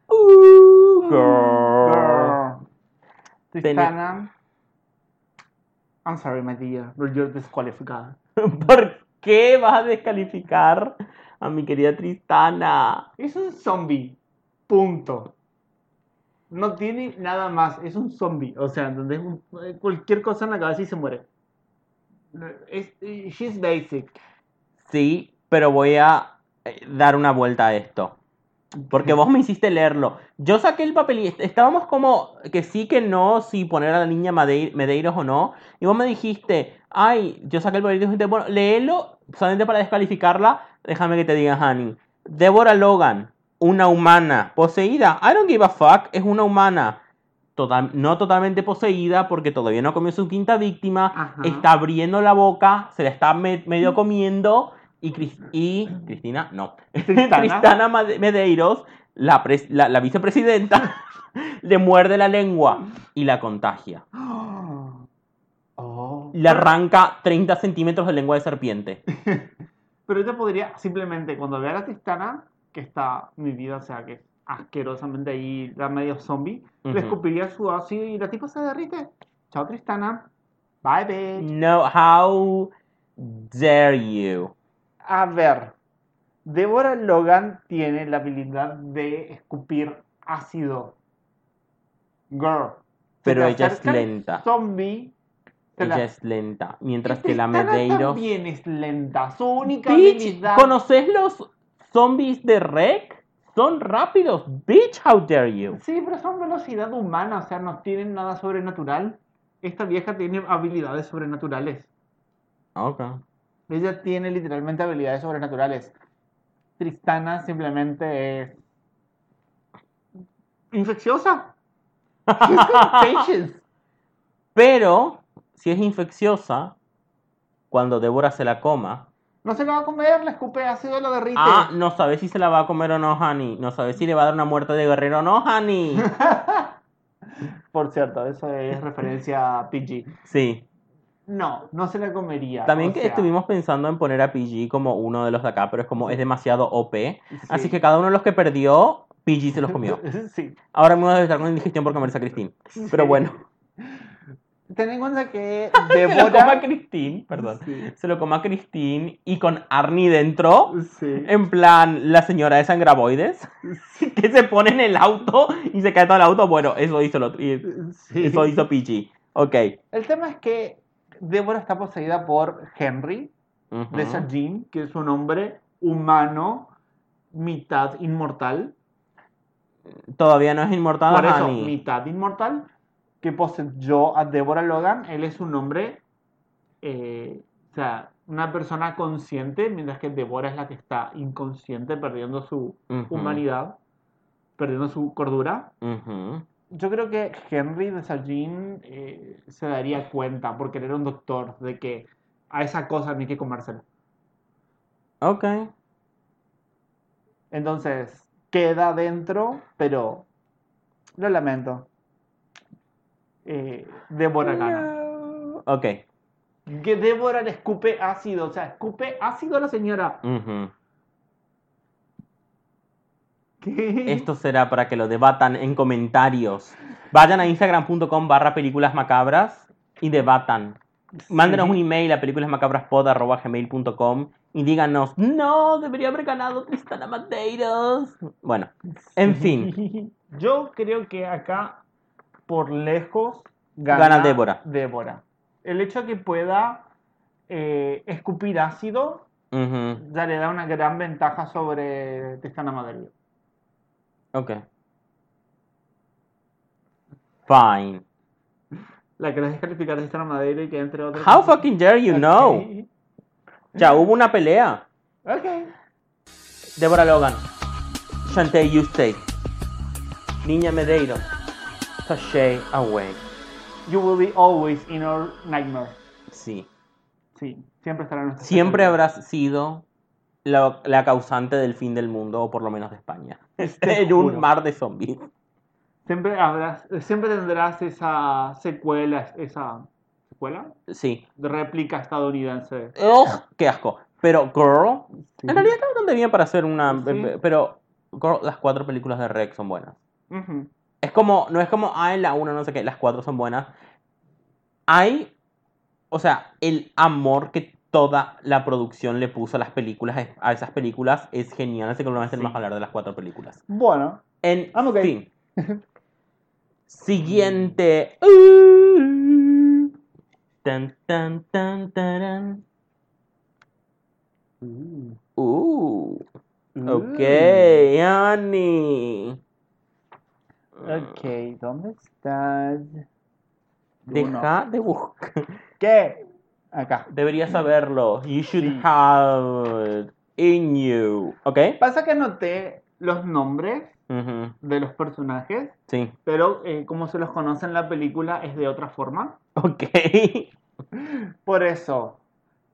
Uh, girl. Girl. Tristana. I'm sorry, my dear, but you're disqualified. [laughs] ¿Por qué vas a descalificar a mi querida Tristana? Es un zombie. Punto. No tiene nada más. Es un zombie. O sea, donde es un- cualquier cosa en la cabeza y se muere. Es, she's basic. Sí, pero voy a eh, dar una vuelta a esto. Porque vos me hiciste leerlo. Yo saqué el papel y est- estábamos como que sí, que no, si poner a la niña Medeiros o no. Y vos me dijiste, ay, yo saqué el papel y dijiste, bueno, léelo solamente para descalificarla. Déjame que te diga, Honey. Deborah Logan, una humana poseída. I don't give a fuck, es una humana. Total, no totalmente poseída porque todavía no comió su quinta víctima. Ajá. Está abriendo la boca, se la está me- medio comiendo. Y, Cris- y Cristina, no. [laughs] Made- Medeiros, la, la, la vicepresidenta, [laughs] le muerde la lengua y la contagia. [gasps] Oh. Le arranca 30 centímetros de lengua de serpiente. [laughs] Pero ella podría simplemente, cuando vea a la Tristana, que está mi vida, o sea, que es asquerosamente ahí, la medio zombie, le escupiría su ácido y la tipa se derrite. Chao, Tristana. Bye, bitch. No, how dare you. A ver, Deborah Logan tiene la habilidad de escupir ácido. Girl. Pero ella es lenta. Zombie. Ella la- es lenta. Mientras que la Medeiros. también es lenta. Su única Bitch, habilidad. ¿conoces los zombies de Rec? Son rápidos. Bitch, how dare you. Sí, pero son velocidad humana, o sea, no tienen nada sobrenatural. Esta vieja tiene habilidades sobrenaturales. Ok. Ella tiene literalmente habilidades sobrenaturales. Tristana simplemente es infecciosa. [laughs] Pero, si es infecciosa, cuando Débora se la coma, No se la va a comer, la escupe ácido, la derrite. ah, no sabe si se la va a comer o no, Honey. No sabe si le va a dar una muerte de guerrero o no, Honey. [laughs] Por cierto, eso es referencia a PG. Sí. No, no se la comería. También que sea, estuvimos pensando en poner a PG como uno de los de acá, pero es como es demasiado OP. Así sí. que cada uno de los que perdió, PG se los comió. [laughs] sí. Ahora mismo debe estar con indigestión por comerse a Christine. Pero Sí. bueno. [laughs] Ten en cuenta que [laughs] Se lo coma a. Christine, perdón. Sí. Se lo coma a Christine y con Arnie dentro. Sí. En plan, la señora de sangraboides. [laughs] Que se pone en el auto y se cae todo el auto. Bueno, eso hizo, lo, Sí. eso hizo PG. Ok. El tema es que Débora está poseída por Henry Ujú. de Sajin, que es un hombre humano, mitad inmortal. Todavía no es inmortal, Por eso, mitad inmortal, que poseyó a Deborah Logan. Él es un hombre, eh, o sea, una persona consciente, mientras que Deborah es la que está inconsciente, perdiendo su humanidad, perdiendo su cordura. Yo creo que Henry de Sajin eh, se daría cuenta, porque él era un doctor, de que a esa cosa no hay que comérsela. Ok. Entonces, queda dentro, pero lo lamento. Eh, Débora gana. No. Ok. Que Débora le escupe ácido, o sea, escupe ácido a la señora. Esto será para que lo debatan en comentarios. Vayan a instagram.com barra películas macabras y debatan. Mándenos Sí. un email a películasmacabraspod.gmail.com y díganos, no, debería haber ganado Tristana Madeiros. Bueno, en [laughs] fin. Yo creo que acá, por lejos, Gana Débora. Débora. El hecho de que pueda eh, escupir ácido ya le da una gran ventaja sobre Tristana Madrid. Ok. Fine. La querés descalificar a Tristana Madrid y que entre otros. How fucking dare you know? Ya hubo una pelea. Ok. Deborah Logan. Shantae Stay. Niña Medeiros. Sashay Away. You will be always in our nightmare. Sí. Sí, siempre estará en nuestra Siempre pesadilla. habrás sido la, la causante del fin del mundo, o por lo menos de España. [laughs] Te [laughs] en un mar de zombies. Siempre habrás, siempre tendrás esa secuela, esa secuela Sí. de réplica estadounidense. Ugh, ¡Qué asco! Pero Girl, Sí. en realidad está bastante bien para hacer una... Sí. Pero Girl, las cuatro películas de Rex son buenas. Ujú. Es como, no es como, ay, la una, no sé qué, las cuatro son buenas. Hay, o sea, el amor que toda la producción le puso a las películas, a esas películas, es genial. Así que lo tenemos Sí. que hablar de las cuatro películas. Bueno, En I'm okay. fin. [laughs] Siguiente. Uh. Tan, tan, tan, taran. Uh. Ok, honey. Ok, ¿dónde estás? Deja de buscar. ¿Qué? Acá. Deberías saberlo. You should Sí. have it in you. ¿Ok? Pasa que anoté los nombres de los personajes, Sí. pero eh, como se los conoce en la película es de otra forma. Ok. Por eso,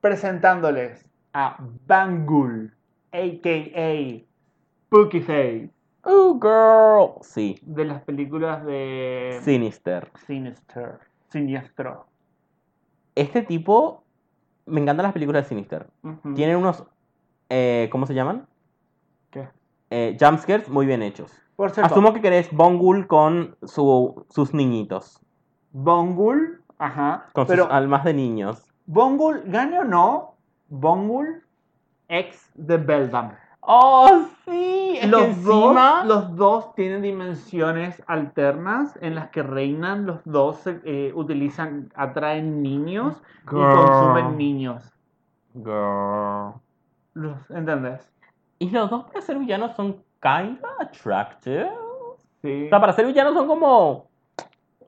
presentándoles a Bangul, a.k.a. Spooky Face, Oh, girl. Sí. de las películas de Sinister. Sinister, Siniestro. Este tipo. Me encantan las películas de Sinister. Ujú. Tienen unos. eh, ¿Cómo se llaman? ¿Qué? Eh, jumpscares muy bien hechos. Por cierto, Asumo que querés Bongul con su- sus niñitos. Bongul, ajá, Con pero sus almas de niños. Bongul, gane o no, Bongul, ex de Beldam. ¡Oh, sí! Es que Los encima- dos, los dos tienen dimensiones alternas en las que reinan, los dos eh, utilizan, atraen niños y consumen niños. Girl. Los, ¿Entendés? Y los dos para ser villanos son kinda attractive. Sí. O sea, para ser villanos son como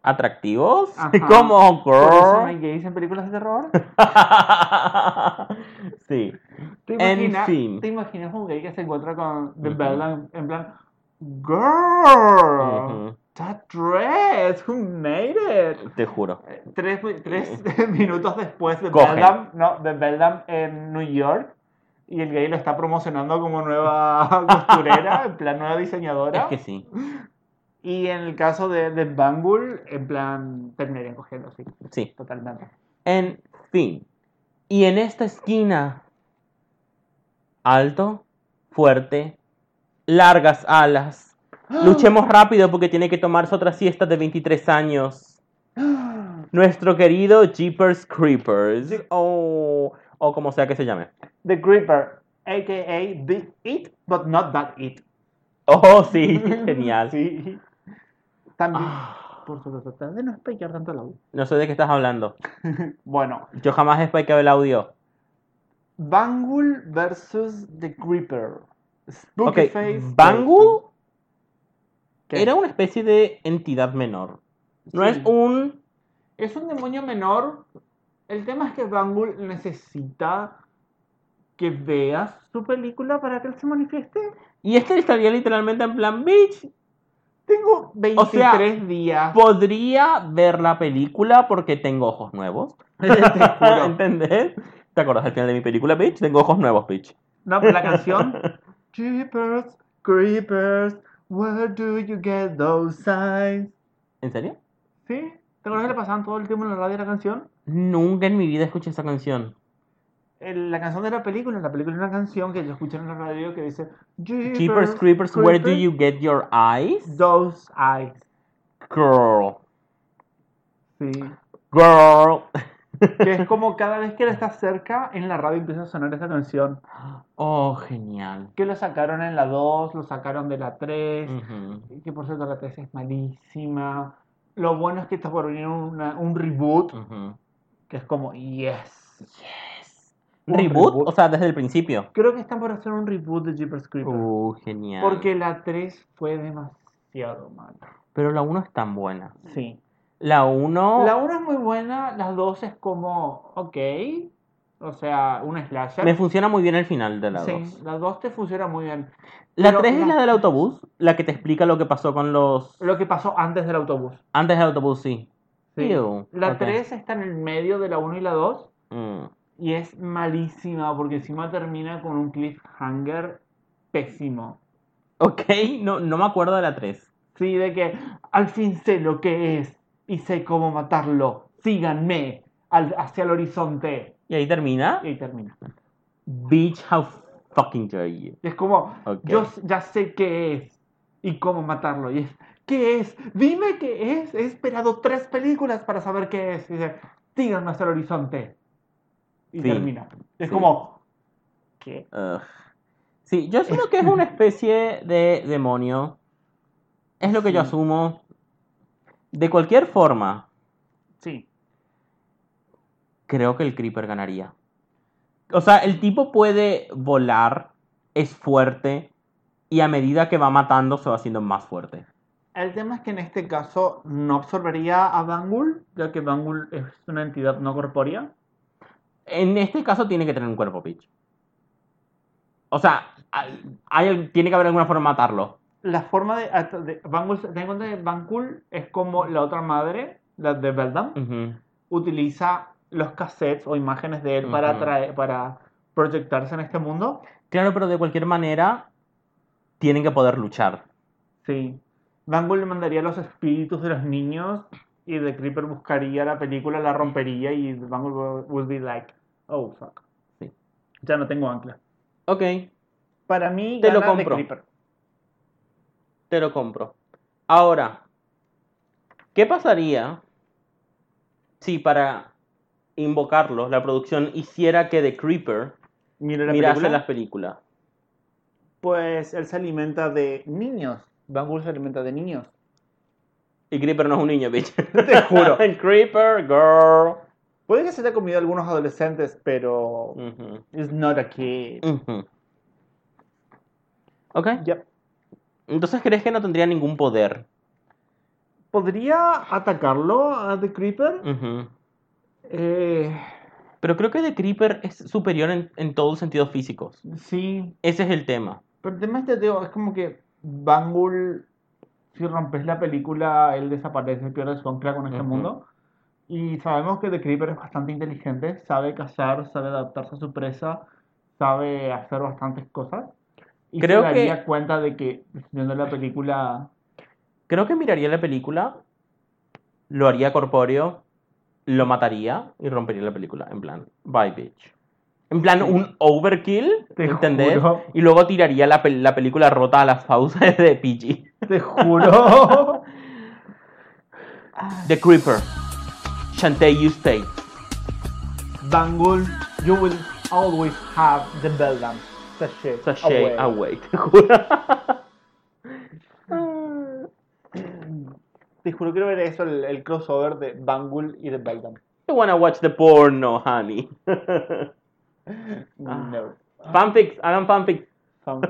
atractivos. Ajá. [laughs] Como Por eso no girl. hay gays en películas de terror. [laughs] sí. ¿Te En imaginas, fin. ¿Te imaginas un gay que se encuentra con The Ujú. Beldam en plan, Girl, Ujú, that dress, who made it? Te juro. Eh, Tres, tres [laughs] minutos después de. Beldam, no, de Beldam en New York y el gay lo está promocionando como nueva costurera, en plan nueva diseñadora. Es que sí. Y en el caso de, de Bangul, en plan terminarían cogiendo, sí, Sí. totalmente. En Fin. Y en esta esquina, alto, fuerte, largas alas. Luchemos rápido porque tiene que tomarse otra siesta de 23 años. Nuestro querido Jeepers Creepers. O, o como sea que se llame. The Creeper, a.k.a. The It, but not that It. Oh, sí, [laughs] genial. Sí. También, Ah, por supuesto, trata de no spikear tanto el audio. no sé de qué estás hablando. [laughs] Bueno, Yo jamás he spikeado el audio. Bangul versus The Creeper. Ok, Spooky Face. Bangul ¿Qué? era una especie de entidad menor. No Sí. es un... Es un demonio menor. El tema es que Bangul necesita que veas su película para que él se manifieste. Y este estaría literalmente en plan, bitch, Tengo 23 sea, días. podría ver la película porque tengo ojos nuevos. [laughs] Te [laughs] juro. ¿Entendés? ¿Te acuerdas del final de mi película, bitch? Tengo ojos nuevos, bitch. No, pero la canción. [laughs] Jeepers, creepers, where do you get those signs? ¿En serio? ¿Sí? ¿Te acuerdas que le pasaban todo el tiempo en la radio la canción? Nunca en mi vida escuché esa canción. El- la canción de la película, la película es una canción que yo escuché en la radio que dice Jeepers, Jeepers Creepers, where do you get your eyes? Those eyes. Girl. Sí. Girl. Que es como cada vez que él está cerca, en la radio empieza a sonar esa canción. Oh, genial. Que lo sacaron en la 2, lo sacaron de la 3. Ujú, Que por cierto la 3 es malísima. Lo bueno es que está por venir una- un reboot. Que es como, yes. Yes. Un ¿Reboot? reboot. O sea, desde el principio. Creo que están por hacer un reboot de Jeepers Creepers. Uh, genial. Porque la 3 fue demasiado mala. Pero la 1 es tan buena. Sí. La 1... La 1 es muy buena, la 2 es como, ok. O sea, una slasher. Me funciona muy bien el final de la 2. Sí, la 2 te funciona muy bien. La Pero 3 es la- del autobús, la que te explica lo que pasó con los... Lo que pasó antes del autobús. Antes del autobús, sí. Sí. Ew, La ok. 3 está en el medio de la 1 y la 2. Mm. Y es malísima porque encima termina con un cliffhanger pésimo. Ok, no, no me acuerdo de la 3. Sí, de que al fin sé lo que es y sé cómo matarlo. Síganme al- hacia el horizonte. Y ahí termina. Y ahí termina. Bitch, how fucking dare you. Es como, yo ya sé qué es y cómo matarlo. Y es, ¿qué es? Dime qué es. He esperado tres películas para saber qué es. Y dice, síganme hacia el horizonte. Y termina. Es Sí. como, ¿qué? Sí, yo asumo que es una [laughs] especie de demonio. Es lo que yo asumo. De cualquier forma, Sí. creo que el Creeper ganaría. O sea, el tipo puede volar, es fuerte, y a medida que va matando se va haciendo más fuerte. El tema es que en este caso no absorbería a Bangul, ya que Bangul es una entidad no corpórea. En este caso tiene que tener un cuerpo, bitch. O sea, hay- tiene que haber alguna forma de matarlo. La forma de, de Bangul, ten en cuenta que Bangul es como la otra madre, la de Beldam, utiliza los cassettes o imágenes de él para, traer, para proyectarse en este mundo. Claro, pero de cualquier manera tienen que poder luchar. Sí. Bangul le mandaría los espíritus de los niños y The Creeper buscaría la película, la rompería y Bangul will- would be like, oh fuck. Sí. Ya no tengo ancla. Ok, Para mí, Te lo gana The compro. Creeper. te lo compro. Ahora, ¿qué pasaría si para invocarlo la producción hiciera que The Creeper Mira la mirase película. las películas? Pues él se alimenta de niños. Bangul se alimenta de niños. Y Creeper no es un niño, bitch. [laughs] Te juro. [laughs] Creeper, girl. Puede que se haya comido a algunos adolescentes, pero. Ujú, It's not a kid. ujú. Ok. Yep. Entonces, ¿crees que no tendría ningún poder? ¿Podría atacarlo a The Creeper? Eh, Pero creo que The Creeper es superior en, en todos los sentidos físicos. sí. Ese es el tema. Pero el tema este, tío, es como que Bangul, si rompes la película, él desaparece, pierde su ancla con este Ujú. mundo. Y sabemos que The Creeper es bastante inteligente, sabe cazar, sabe adaptarse a su presa, sabe hacer bastantes cosas. Y Creo se que- daría cuenta de que viendo la película, Creo que miraría la película, lo haría corpóreo lo mataría y rompería la película. En plan, bye, bitch. En plan, un overkill, Te ¿entendés? juro. Y luego tiraría la, pel- la película rota a las fauces [laughs] de PG. [laughs] Te juro. [laughs] The Creeper. Shantae, you stay. Bangul, you will always have the Beldam. Sashay, Sashay away. away, [laughs] te juro. Te juro quiero ver eso, el, el crossover de Bangul y de Beldam. I wanna watch the porno, honey. No. fanfics, hagan fanfics. Son-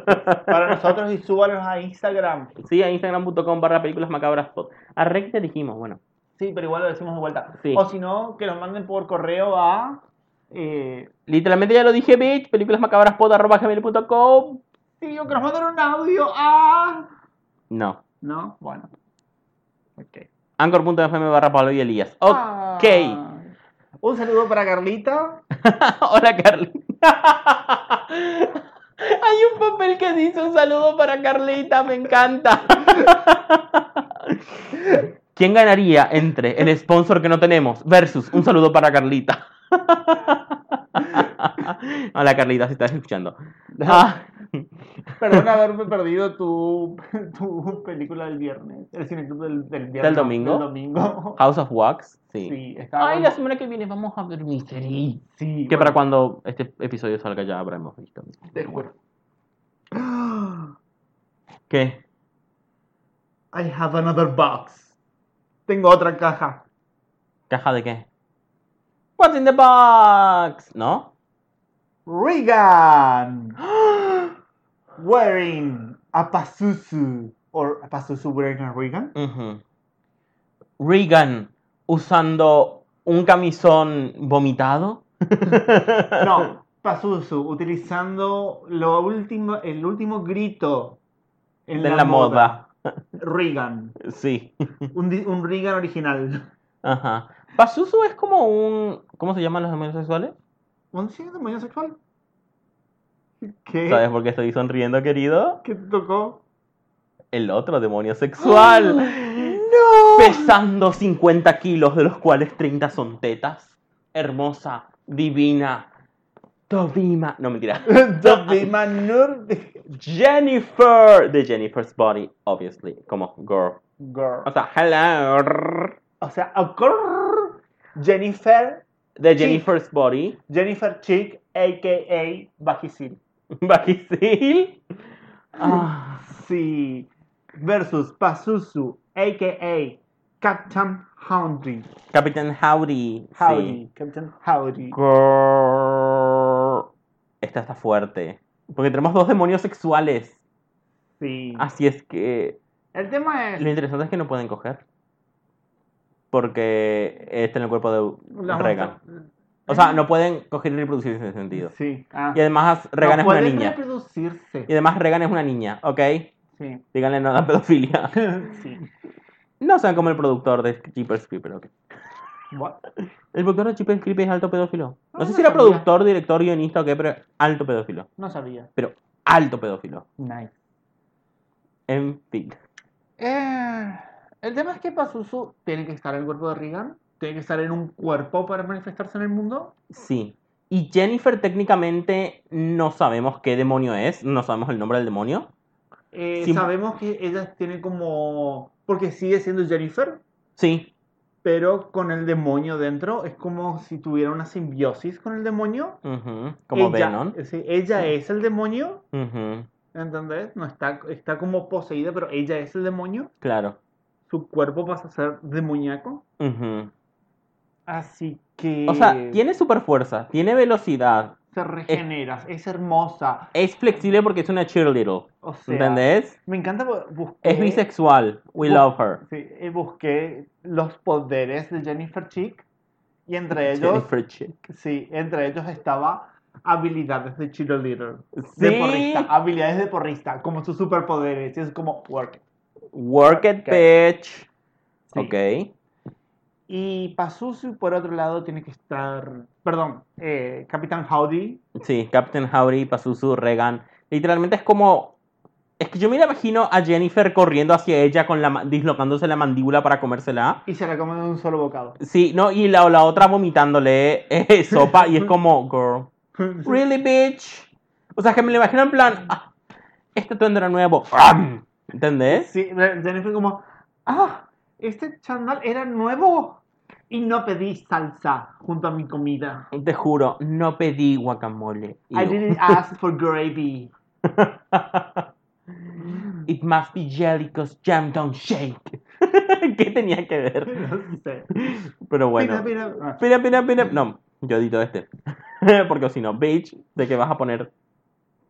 Para nosotros y súbalos a Instagram. Sí, a instagram.com barra películas macabras pod. A Rec te dijimos, bueno. Sí, pero igual lo decimos de vuelta. Sí. O si no, que nos manden por correo a. Eh, Literalmente ya lo dije, bitch. Películasmacabraspod.com. sí, o que nos manden un audio a. No. No, bueno. Ok. Anchor.fm barra Pablo y Elías. Ok. Ah. Un saludo para Carlita. [laughs] Hola, Carlita. [laughs] Hay un papel que dice un saludo para Carlita, me encanta. ¿Quién ganaría entre el sponsor que no tenemos versus un saludo para Carlita? [laughs] Hola, Carlita, si estás escuchando. Ah, [laughs] Perdón haberme perdido tu, [laughs] tu película del viernes. El cineclub del, del viernes. ¿Del domingo? Del domingo. [laughs] House of Wax, sí. Sí, estaba Ay, la semana que viene vamos a ver Misery. Sí, Que bueno, para cuando este episodio salga ya habremos visto. Te juro. [gasps] ¿Qué? I have another box. Tengo otra caja. ¿Caja de qué? What's in the box? ¿No? Regan [gasps] [gasps] wearing a Pazuzu or a Pazuzu wearing a Regan. Ujú. Regan usando un camisón vomitado. [laughs] No, Pazuzu utilizando lo último, el último grito en de la, moda. Regan, Sí. un, un Regan original. Ajá. Pazuzu es como un. ¿Cómo se llaman los demonios sexuales? ¿Un sí, demonio sexual? ¿Qué? ¿Sabes por qué estoy sonriendo, querido? ¿Qué te tocó? El otro demonio sexual. ¡No! pesando 50 kilos, de los cuales 30 son tetas. Hermosa, divina, Tobima. No, mentira. [laughs] Tobima Nur Jennifer, de Jennifer's Body, obviously, como girl. Girl. O sea, hello. O sea, acor- Jennifer, De. Jennifer's Body, Jennifer Chick, a.k.a. Bajisil. [laughs] Bajisil. Ah, [laughs] Sí. Versus Pazuzu, a.k.a. Captain Howdy. Captain Howdy. Howdy. Sí. Captain Howdy. Girl. Esta está fuerte. Porque tenemos dos demonios sexuales. Sí. Así es que El tema es. Lo interesante es que no pueden coger. Porque está en el cuerpo de Regan. O sea, no pueden coger y reproducirse en ese sentido. Sí. Ah. Y además Regan no es una pueden niña. reproducirse. Y además Regan es una niña, ¿ok? Sí. Díganle no a pedofilia. [laughs] sí. No sean como el productor de Jeepers Creepers, ¿ok? What? El productor de Jeepers Creepers es alto pedófilo. No Ah, sé no si era sabía. productor, director, guionista o qué, pero alto pedófilo. No sabía. Pero alto pedófilo. Nice. En fin. Eh, el tema es que Pazuzu tiene que estar en el cuerpo de Regan. Tiene que estar en un cuerpo para manifestarse en el mundo. Sí. Y Jennifer técnicamente no sabemos qué demonio es. No sabemos el nombre del demonio. Eh, Sí. Sabemos que ella tiene como. Porque sigue siendo Jennifer, Sí, pero con el demonio dentro. Es como si tuviera una simbiosis con el demonio. Ujú, Como ella, Venom. sí, ella Sí. es el demonio, Ujú, ¿entendés? No está, está como poseída, pero ella es el demonio. Claro. Su cuerpo pasa a ser demoníaco. Ujú. Así que. O sea, tiene super fuerza, tiene velocidad, Se regenera, es hermosa. es flexible porque es una cheerleader. O sea, ¿Entendés? Me encanta, busqué, Es bisexual. We love her. sí, eh, busqué los poderes de Jennifer Chick y entre [laughs] ellos, Jennifer Chick. sí, entre ellos estaba habilidades de cheerleader, de Sí. porrista, habilidades de porrista, como sus superpoderes, y es como work. Work it, bitch. Sí. Ok. Y Pazuzu, por otro lado, tiene que estar, perdón, eh, Capitán Howdy, Sí, Captain Howdy, Pazuzu, Regan. Literalmente es como Es que yo me imagino a Jennifer corriendo hacia ella con la dislocándose la mandíbula para comérsela. Y se la come de un solo bocado. Sí, no, y la, la otra vomitándole eh, [laughs] sopa y es [laughs] como, girl, really bitch. O sea, que me lo imagino en plan, ah, este tendrá nuevo. [laughs] ¿Entendés? Sí, Jennifer como, ah, este chandal era nuevo y no pedí salsa junto a mi comida. Te juro, no pedí guacamole. I didn't [laughs] ask for gravy. [laughs] It must be jelly cause jam don't shake. [laughs] ¿Qué tenía que ver? No sé. Pero bueno. Mira. Ah, Pina, pina, pina. No, yo edito este. Porque si no, bitch, de que vas a poner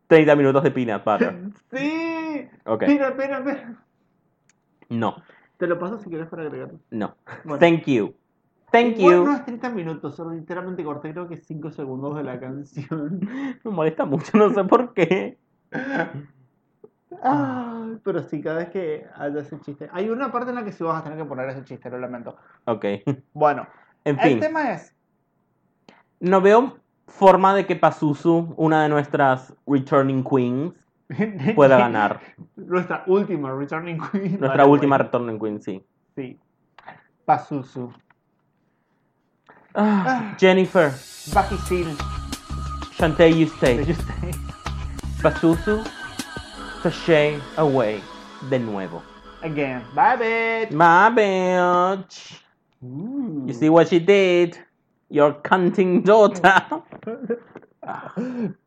30 minutos de peanut butter. Sí. Ok. Mira, mira, mira. No, Te lo paso si quieres para agregarlo. no. Bueno. Thank you. Thank you. no es 30 minutos, solo literalmente corté creo que 5 segundos de la [laughs] canción. Me molesta mucho, no sé por qué. [laughs] Ay, pero sí, cada vez que haya ese chiste. Hay una parte en la que sí vas a tener que poner ese chiste, lo lamento. Ok. [laughs] Bueno, En el fin, tema es. no veo forma de que Pazuzu, una de nuestras returning queens, [laughs] pueda ganar. Nuestra última Returning Queen. Nuestra Vale, última bueno, returning queen, sí. Sí. Pazuzu. Ah, Jennifer, Bajisil. Shantae, you stay. You say? Pazuzu, sashay away de nuevo. Again. Bye, bitch. My bitch. Ooh. You see what she did? Your cunting daughter. [laughs]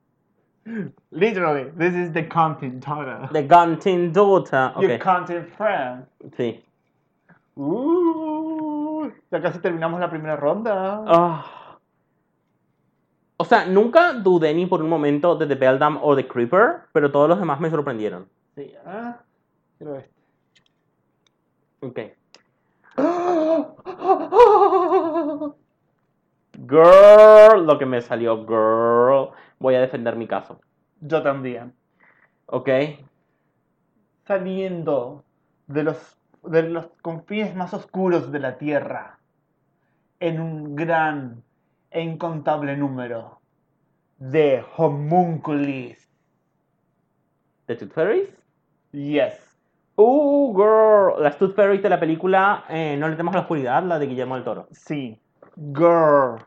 Literally, this is the content daughter. The cunting daughter. Your Ok, content friend. sí. Uh, ya casi terminamos la primera ronda. Ah. O sea, nunca dudé ni por un momento de The Beldam o The Creeper, pero todos los demás me sorprendieron. Sí, ah, quiero este. Ok. [gasps] Girl, lo que me salió, girl. Voy a defender mi caso. Yo también. Ok. Saliendo de los, de los confines más oscuros de la Tierra, en un gran e incontable número de homunculis. ¿The Tooth Fairies? Yes. Uh, girl. Las Tooth Fairies de la película eh, No le temas a la oscuridad, la de Guillermo del Toro. Sí. Girl.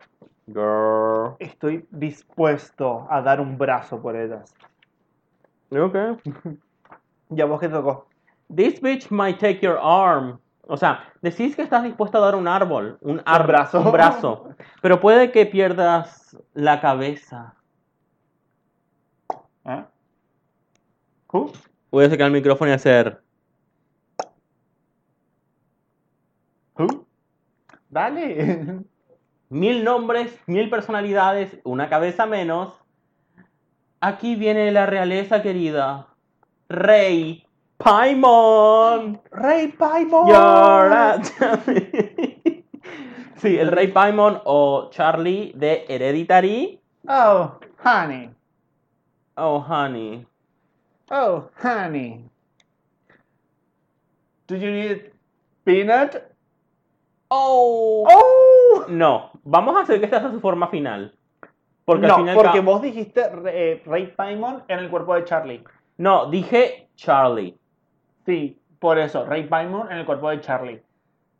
Girl. Estoy dispuesto a dar un brazo por ellas. Ok. [laughs] ¿Y a vos qué tocó? This bitch might take your arm. O sea, decís que estás dispuesto a dar un árbol, un, ar- brazo. un brazo, pero puede que pierdas la cabeza. ¿Eh? ¿Who? Voy a sacar el micrófono y hacer. ¿Who? Dale. [laughs] Mil nombres, mil personalidades, una cabeza menos. Aquí viene la realeza querida. Rey Paimon. Rey Paimon. Sí, el Rey Paimon o Charlie de Hereditary. Oh, honey. Oh, honey. Oh, honey. Do you need peanut? Oh. Oh. No, vamos a hacer que esta sea su forma final. Porque no, al final. porque vos dijiste eh, Rey Paimon en el cuerpo de Charlie. No, dije Charlie. Sí, por eso, Rey Paimon en el cuerpo de Charlie.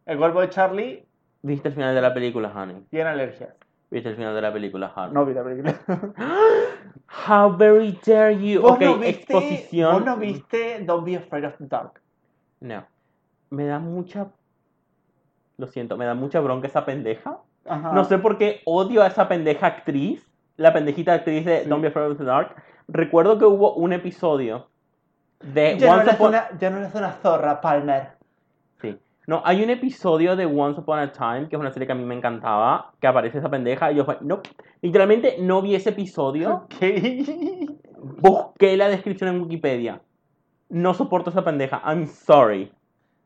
El cuerpo de Charlie Viste el final de la película, honey. tiene alergias. Viste el final de la película, honey. No vi la película. [gasps] How very dare you. ¿Vos no viste, exposición. ¿Vos no viste Don't Be Afraid of the Dark? No. Me da mucha. Lo siento, me da mucha bronca esa pendeja. Ajá. No sé por qué odio a esa pendeja actriz. La pendejita actriz de Sí. Don't Be Afraid of the Dark. Recuerdo que hubo un episodio de Ya no, Once eres Upon una, ya no eres una zorra, Palmer. Sí. No, hay un episodio de Once Upon a Time, que es una serie que a mí me encantaba, que aparece esa pendeja, y yo fue, no, literalmente no vi ese episodio, ¿Qué? [laughs] busqué la descripción en Wikipedia. No soporto esa pendeja, I'm sorry.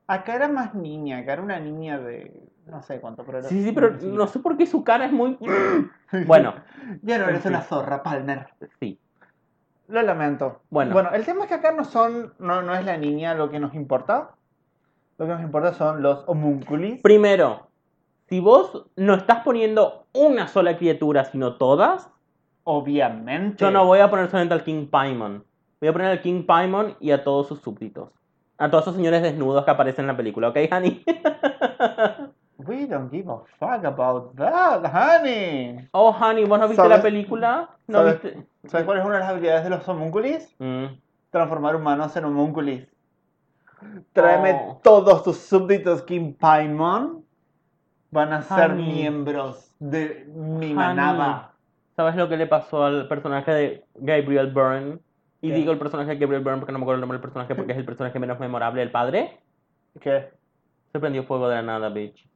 Acá era más niña, acá era una niña de no sé cuánto, pero Sí, sí, pero no sé por qué su cara es muy... [laughs] Bueno, Ya no eres una zorra, Palmer. sí. Lo lamento. Bueno. Bueno, el tema es que acá no son, no, no es la niña lo que nos importa. Lo que nos importa son los homúnculis. Primero, si vos no estás poniendo una sola criatura, sino todas, Obviamente. yo no voy a poner solamente al King Paimon. Voy a poner al King Paimon y a todos sus súbditos. A todos esos señores desnudos que aparecen en la película, ¿ok, honey? [laughs] We don't give a fuck about that, honey. oh, honey, ¿vos no viste ¿Sabes? la película? ¿No ¿Sabes? viste? ¿Sabes cuál es una de las habilidades de los homúnculis? Mm. Transformar humanos en homúnculis. Tráeme Oh. todos tus súbditos King Paimon. Van a ser miembros de mi Honey. manada. ¿Sabes lo que le pasó al personaje de Gabriel Byrne? Y ¿Qué? digo el personaje de Gabriel Byrne porque no me acuerdo el nombre del personaje porque es el personaje menos memorable del padre. ¿Qué? Se prendió fuego de la nada, bitch.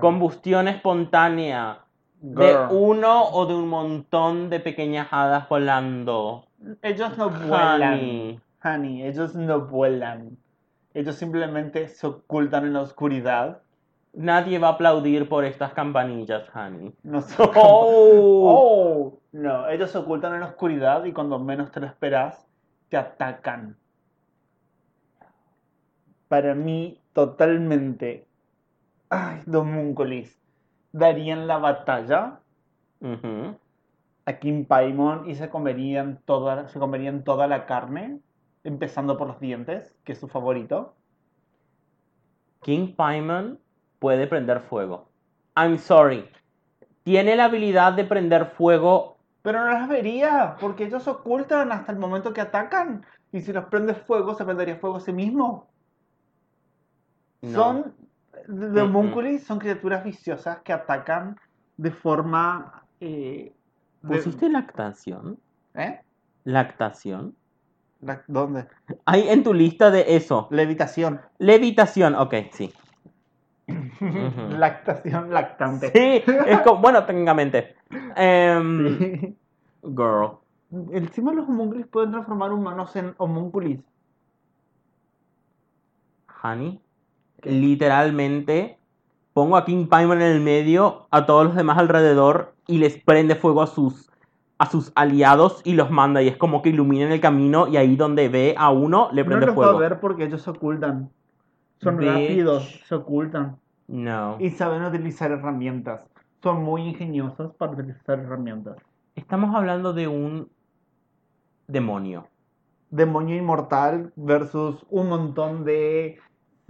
Combustión espontánea. De Girl. uno o de un montón de pequeñas hadas volando. Ellos no vuelan. Honey. Honey, ellos no vuelan. Ellos simplemente se ocultan en la oscuridad. Nadie va a aplaudir por estas campanillas, honey. No Oh. Oh, no, ellos se ocultan en la oscuridad y cuando menos te lo esperas, te atacan. Para mí, totalmente. Ay, Domúnculis. Darían la batalla a Kim Paimon y se comerían toda, se comerían toda la carne, empezando por los dientes, que es su favorito. King Paimon puede prender fuego. I'm sorry. Tiene la habilidad de prender fuego. Pero no las vería, porque ellos se ocultan hasta el momento que atacan. Y si los prende fuego, se prendería fuego a sí mismo. No. Son de Mm-mm. homúnculis, son criaturas viciosas que atacan de forma. eh, de- ¿Pusiste lactación? ¿Eh? ¿Lactación? La- ¿Dónde? Hay en tu lista de eso. Levitación. Levitación, ok, sí. [laughs] Lactación, lactante. Sí, es como, bueno, técnicamente. Sí. Girl. Encima los homúnculis pueden transformar humanos en homúnculis. Honey, literalmente pongo a King Paimon en el medio, a todos los demás alrededor y les prende fuego a sus a sus aliados y los manda y es como que iluminan el camino y ahí donde ve a uno le No prende los va fuego. a ver porque ellos se ocultan. Son Bitch. rápidos, se ocultan. No. Y saben utilizar herramientas. Son muy ingeniosos para utilizar herramientas. Estamos hablando de un demonio. Demonio inmortal versus un montón de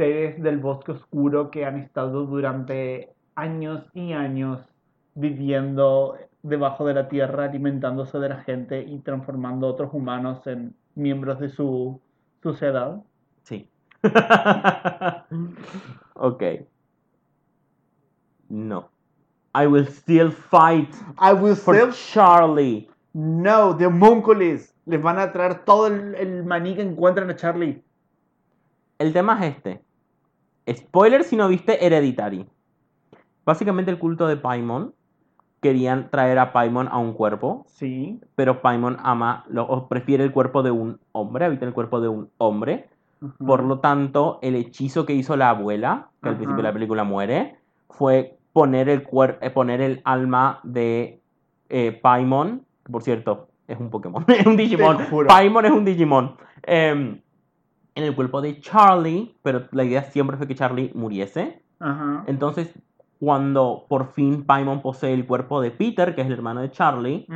seres del bosque oscuro que han estado durante años y años viviendo debajo de la tierra, alimentándose de la gente y transformando a otros humanos en miembros de su sociedad. Sí. [laughs] ok. No. I will still fight I will for still Charlie. No, the homunculus. Les van a traer todo el, el maní que encuentran a Charlie. El tema es este. Spoiler si no viste Hereditary. Básicamente el culto de Paimon querían traer a Paimon a un cuerpo, Sí. pero Paimon ama lo- o prefiere el cuerpo de un hombre, habita el cuerpo de un hombre. Por lo tanto, el hechizo que hizo la abuela, que al principio de la película muere, fue poner el, cuer- eh, poner el alma de eh, Paimon, que por cierto, es un Pokémon, [laughs] es un Digimon. Paimon es un Digimon. em, en el cuerpo de Charlie, pero la idea siempre fue que Charlie muriese. Ajá. Entonces, cuando por fin Paimon posee el cuerpo de Peter, que es el hermano de Charlie,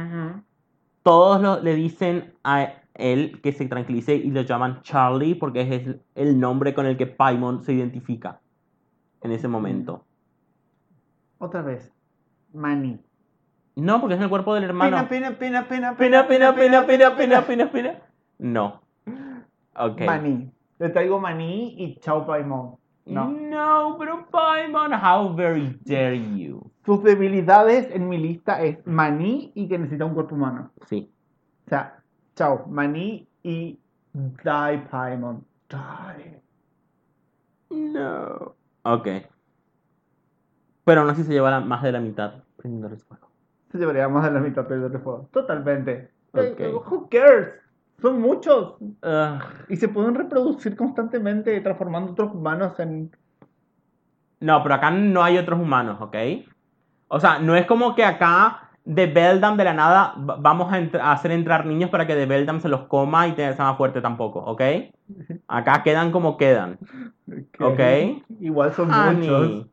todos lo- le dicen a él que se tranquilice y lo llaman Charlie porque es el, nombre con el que Paimon se identifica en ese momento. Otra vez. Maní. No, porque es el cuerpo del hermano. Pina, pina, pina, pina, Pena, pena, pena, pena, pena, pena, pena. No. Ok. Maní. Le traigo maní y chao Paimon. No. No, pero Paimon, how very dare you. Sus debilidades en mi lista es maní y que necesita un cuerpo humano. Sí. O sea, chao, maní y die Paimon. Die. No. Ok. Pero aún así se lleva la- más de la mitad prendiéndole fuego. Se llevaría más de la mitad del fuego. Totalmente. Ok. eh, who cares? Son muchos. Ugh. Y se pueden reproducir constantemente transformando otros humanos en... No, pero acá no hay otros humanos, ¿ok? O sea, no es como que acá de Beldam de la nada va- vamos a, entr- a hacer entrar niños para que de Beldam se los coma y te sea más fuerte tampoco, ¿ok? Acá quedan como quedan. Ok. Igual son Honey, muchos.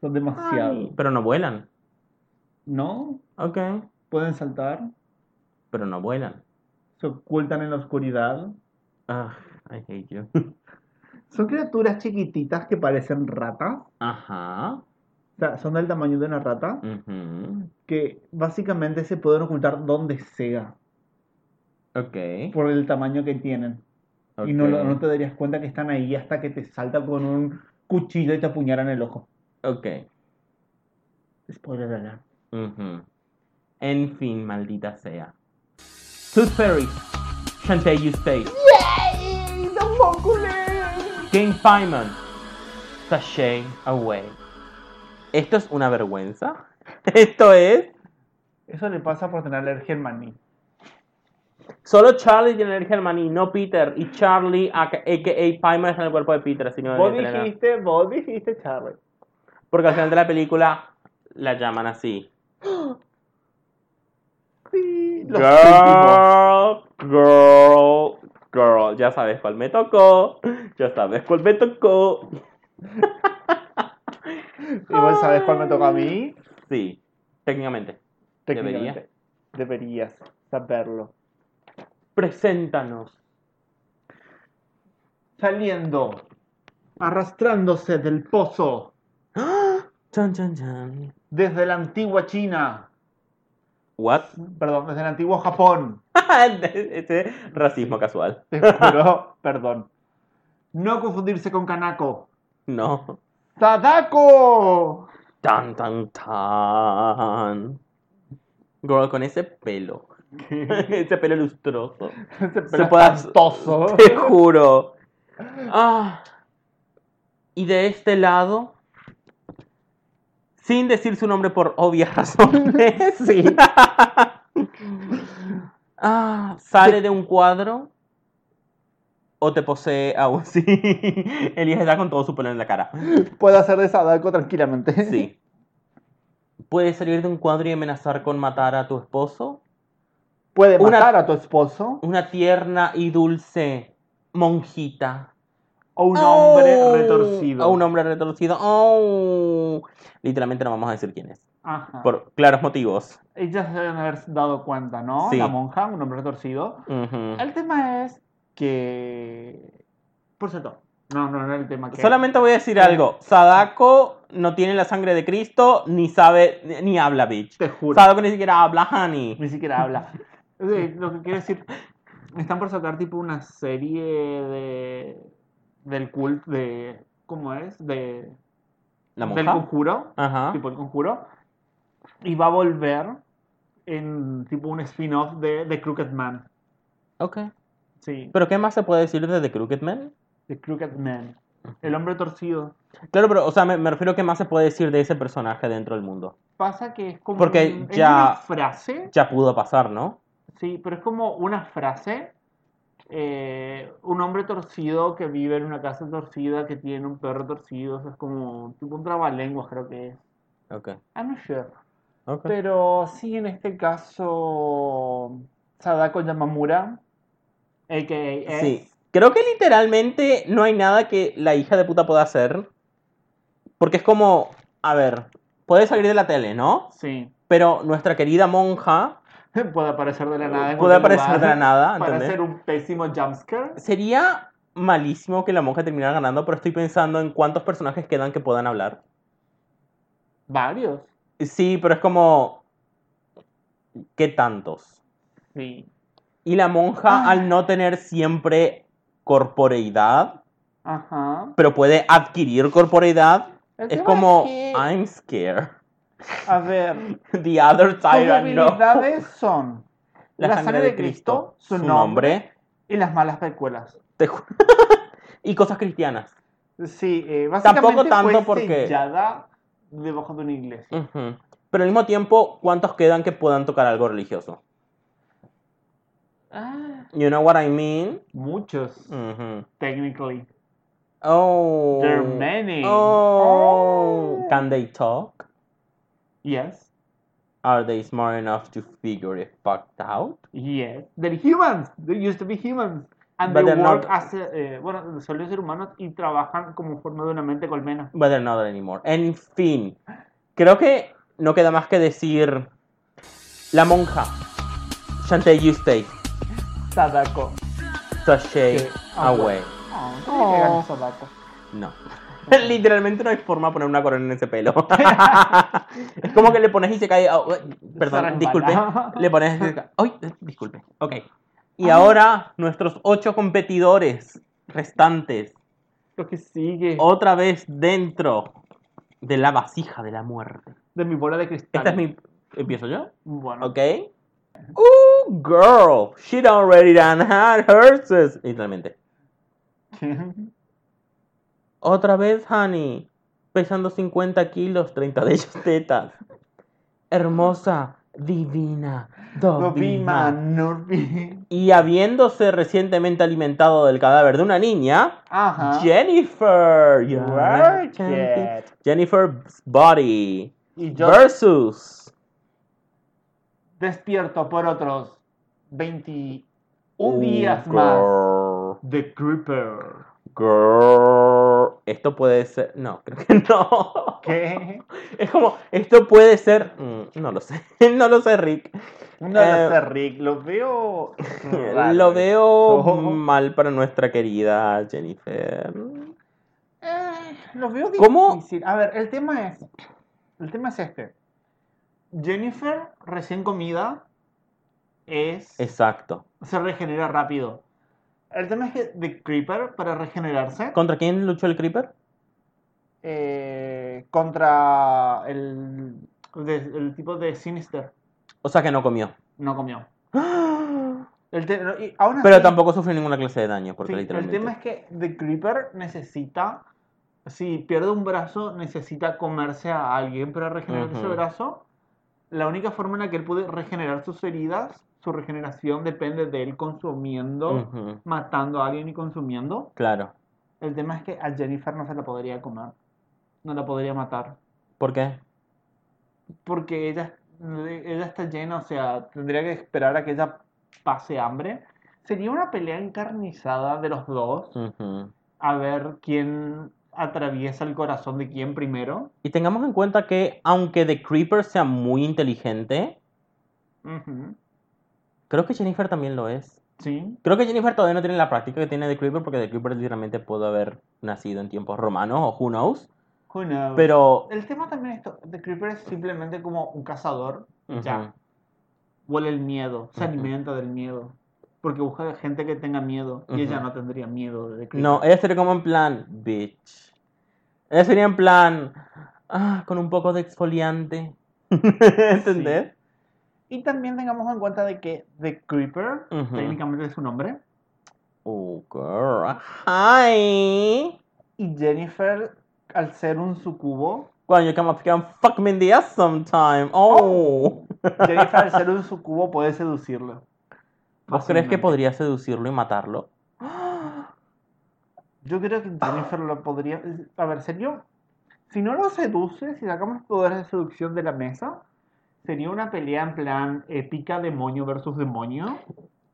Son demasiados. honey, Pero no vuelan, ¿No? ¿ok? Pueden saltar. Pero no vuelan. Se ocultan en la oscuridad. Ah, I hate you. [laughs] Son criaturas chiquititas que parecen ratas. Ajá. O sea, son del tamaño de una rata. ujú, Que básicamente se pueden ocultar donde sea. Ok. Por el tamaño que tienen. Y no, te darías cuenta que están ahí hasta que te salta con un cuchillo y te apuñalan el ojo. Ok. Spoiler alert. ujú. En fin, maldita sea. Tooth Fairies. Shantae You Stay. ¡Yay! ¡The Mongolese! King Paimon. Sashay Away. ¿Esto es una vergüenza? [laughs] ¿Esto es? Eso le pasa por tener alergia al maní. Solo Charlie tiene alergia al maní, no Peter. Y Charlie, aka a.k.a. Paimon, está en el cuerpo de Peter, así no Vos nada. dijiste, vos dijiste, Charlie. Porque al final de la película la llaman así. [laughs] Girl, girl, girl. Ya sabes cuál me tocó. Ya sabes cuál me tocó. [laughs] Igual sabes cuál me toca a mí. Sí, técnicamente. Técnicamente. Deberías saberlo. Preséntanos. Saliendo, arrastrándose del pozo Chan, chan, chan. desde la antigua China, What? perdón, desde el antiguo Japón. [laughs] Ese racismo casual. Te juro, [laughs] perdón. No confundirse con Kanako. No. ¡Sadako! Tan, tan, tan. Girl, con ese pelo. [laughs] ese pelo lustroso. Ese Se pelo espantoso. Te juro. Ah. Y de este lado, sin decir su nombre por obvias [laughs] razones, Sí. [laughs] ah, sale de un cuadro o te posee aún sí. [laughs] Elías está con todo su pelo en la cara. Puede hacer de Sadako tranquilamente. Sí. Puede salir de un cuadro y amenazar con matar a tu esposo. Puede Una- matar a tu esposo Una tierna y dulce monjita. O un hombre Oh, retorcido. A un hombre retorcido. Oh. Literalmente no vamos a decir quién es. Ajá. Por claros motivos. Ellas se deben haber dado cuenta, ¿no? Sí. La monja, un hombre retorcido. El tema es que. Por cierto, no, no, no era el tema que. Solamente voy a decir algo. Sadako no tiene la sangre de Cristo, ni sabe, ni, habla, bitch. Te juro. Sadako ni siquiera habla, honey. Ni siquiera habla. [laughs] Lo que quiero decir, están por sacar tipo una serie de. Del culto de. ¿Cómo es? De. ¿La Del monja? conjuro. Ajá. Tipo el conjuro. Y va a volver en tipo un spin-off de, de Crooked Man. Ok. Sí, ¿Pero qué más se puede decir de The Crooked Man? de Crooked Man. El hombre torcido. Claro, pero, o sea, me, me refiero a qué más se puede decir de ese personaje dentro del mundo. Pasa que es como Porque un- es ya- una frase. Ya pudo pasar, ¿no? Sí, pero es como una frase. Eh, un hombre torcido que vive en una casa torcida que tiene un perro torcido. o sea, es como tipo un trabalenguas, creo que es. Ok. I'm not sure. Ok. Pero sí, en este caso, Sadako Yamamura, a.k.a. Sí. Creo que literalmente no hay nada que la hija de puta pueda hacer. Porque es como, a ver, puede salir de la tele, ¿no? Sí. Pero nuestra querida monja [laughs] Puede aparecer de la nada. en puede aparecer de la nada, [laughs] Para ¿entendés? hacer un pésimo jumpscare. Sería malísimo que la monja terminara ganando, pero estoy pensando en cuántos personajes quedan que puedan hablar. Varios. Sí, pero es como... ¿Qué tantos? Sí. Y la monja, Ah. al no tener siempre corporeidad, Ajá. pero puede adquirir corporeidad, es como, que, I'm scared. A ver, The other I know. habilidades son La, sangre, de Cristo, su, nombre, y las malas pecuelas. te [laughs] y cosas cristianas. Sí, eh, básicamente Tampoco tanto fue porque- sellada debajo de una iglesia. Ujú. Pero al mismo tiempo, ¿cuántos quedan que puedan tocar algo religioso? Ah, You know what I mean? muchos, Ujú. technically. Oh. There are many. Oh. Oh. Can they talk? Yes, Are they smart enough to figure it fucked out? yes. They're humans. They used to be humans. And But they work not- as, eh, bueno, suelen ser humanos y trabajan como forma de una mente colmena. But they're not anymore. En fin, creo que no queda más que decir la monja. Shantae, you stay. Sadako. Sashay away. Oh, ¿cómo que gana Sadako? No. [laughs] Literalmente no hay forma de poner una corona en ese pelo. [laughs] es como que le pones y se cae. oh, perdón, disculpe. [laughs] Le pones y se cae. Ay, disculpe. Ok. Y ahora nuestros ocho competidores restantes. Lo que sigue. Otra vez dentro de la vasija de la muerte. De mi bola de cristal. Esta es mi. ¿Empiezo yo? Bueno. Ok. Ooh, girl. She already done had hers. Literalmente. Otra vez, honey. Pesando 50 kilos, 30 de ellos tetas. Hermosa, divina, dovima. Y habiéndose recientemente alimentado del cadáver de una niña, Ajá. Jennifer. Jennifer's body Y yo versus. despierto por otros 21 Ooh, días más. The Creeper. Girl. Esto puede ser. No, [laughs] creo que no. ¿Qué? Es como, esto puede ser. mm, No lo sé. [laughs] No lo sé, Rick. No lo Eh, sé, Rick. Lo veo. [laughs] Lo veo Oh. mal para nuestra querida Jennifer. Eh, lo veo ¿Cómo? difícil. A ver, el tema es. El tema es este. Jennifer, recién comida, es. Exacto. se regenera rápido. El tema es que The Creeper, para regenerarse, ¿Contra quién luchó el Creeper? eh, contra el, de- el tipo de Sinister, O sea que no comió. no comió. [gasps] El te- y aún Pero tampoco sufrió ninguna clase de daño, porque sí, el literalmente. tema es que The Creeper necesita, si pierde un brazo, necesita comerse a alguien para regenerar ese Ujú. brazo. La única forma en la que él puede regenerar sus heridas, su regeneración depende de él consumiendo, matando a alguien y consumiendo. Claro. El tema es que a Jennifer no se la podría comer, no la podría matar, ¿Por qué? porque ella, ella está llena, o sea, tendría que esperar a que ella pase hambre. Sería una pelea encarnizada de los dos, a ver quién atraviesa el corazón de quién primero. Y tengamos en cuenta que, aunque The Creeper sea muy inteligente, creo que Jennifer también lo es. Sí, Creo que Jennifer todavía no tiene la práctica que tiene The Creeper, porque The Creeper literalmente pudo haber nacido en tiempos romanos o who knows. who knows. Pero. El tema también es esto, The Creeper es simplemente como un cazador, ya. Ujú. Huele el miedo, se alimenta del miedo. Porque busca gente que tenga miedo. Y ella no tendría miedo de The Creeper. No, ella sería como en plan, bitch. Ella sería en plan, ah, con un poco de exfoliante. [laughs] ¿Entendés? Y también tengamos en cuenta de que The Creeper, técnicamente es su nombre, Oh, girl. Hi. y Jennifer, al ser un sucubo, When you come up here and fuck me in the ass sometime. Oh. Jennifer al ser un sucubo puede seducirlo. ¿Vos crees que podría seducirlo y matarlo? Yo creo que Jennifer lo podría... A ver, sería... Si no lo seduce, si sacamos poderes de seducción de la mesa, sería una pelea en plan épica demonio versus demonio.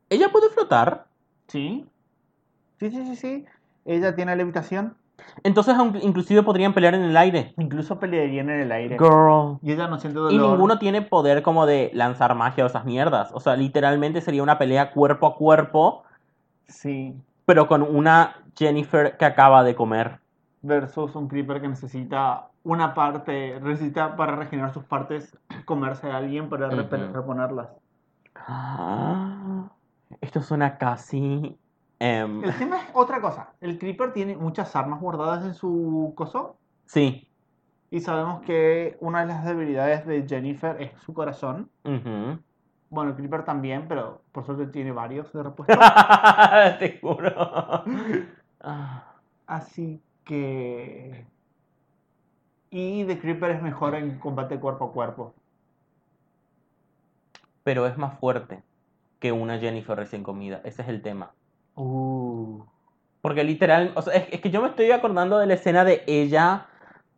¿Ella puede flotar? Sí. Sí, sí, sí, sí. Ella tiene levitación. Entonces, aunque- inclusive podrían pelear en el aire. Incluso pelearían en el aire. Girl. Y ella no siente dolor. Y ninguno tiene poder como de lanzar magia o esas mierdas. O sea, literalmente sería una pelea cuerpo a cuerpo, Sí. pero con una Jennifer que acaba de comer. Versus un creeper que necesita una parte, necesita para regenerar sus partes [clears throat] comerse a alguien para reponerlas. Ah, Esto suena casi... em, El tema es otra cosa. El creeper tiene muchas armas guardadas en su coso. sí. Y sabemos que una de las debilidades de Jennifer es su corazón. Bueno, el creeper también, pero por suerte tiene varios de repuesto. [laughs] Te juro. [laughs] Así que... Y The Creeper es mejor en combate cuerpo a cuerpo. Pero es más fuerte que una Jennifer recién comida. Ese es el tema. Uh. Porque literal, o sea, es, es que yo me estoy acordando de la escena de ella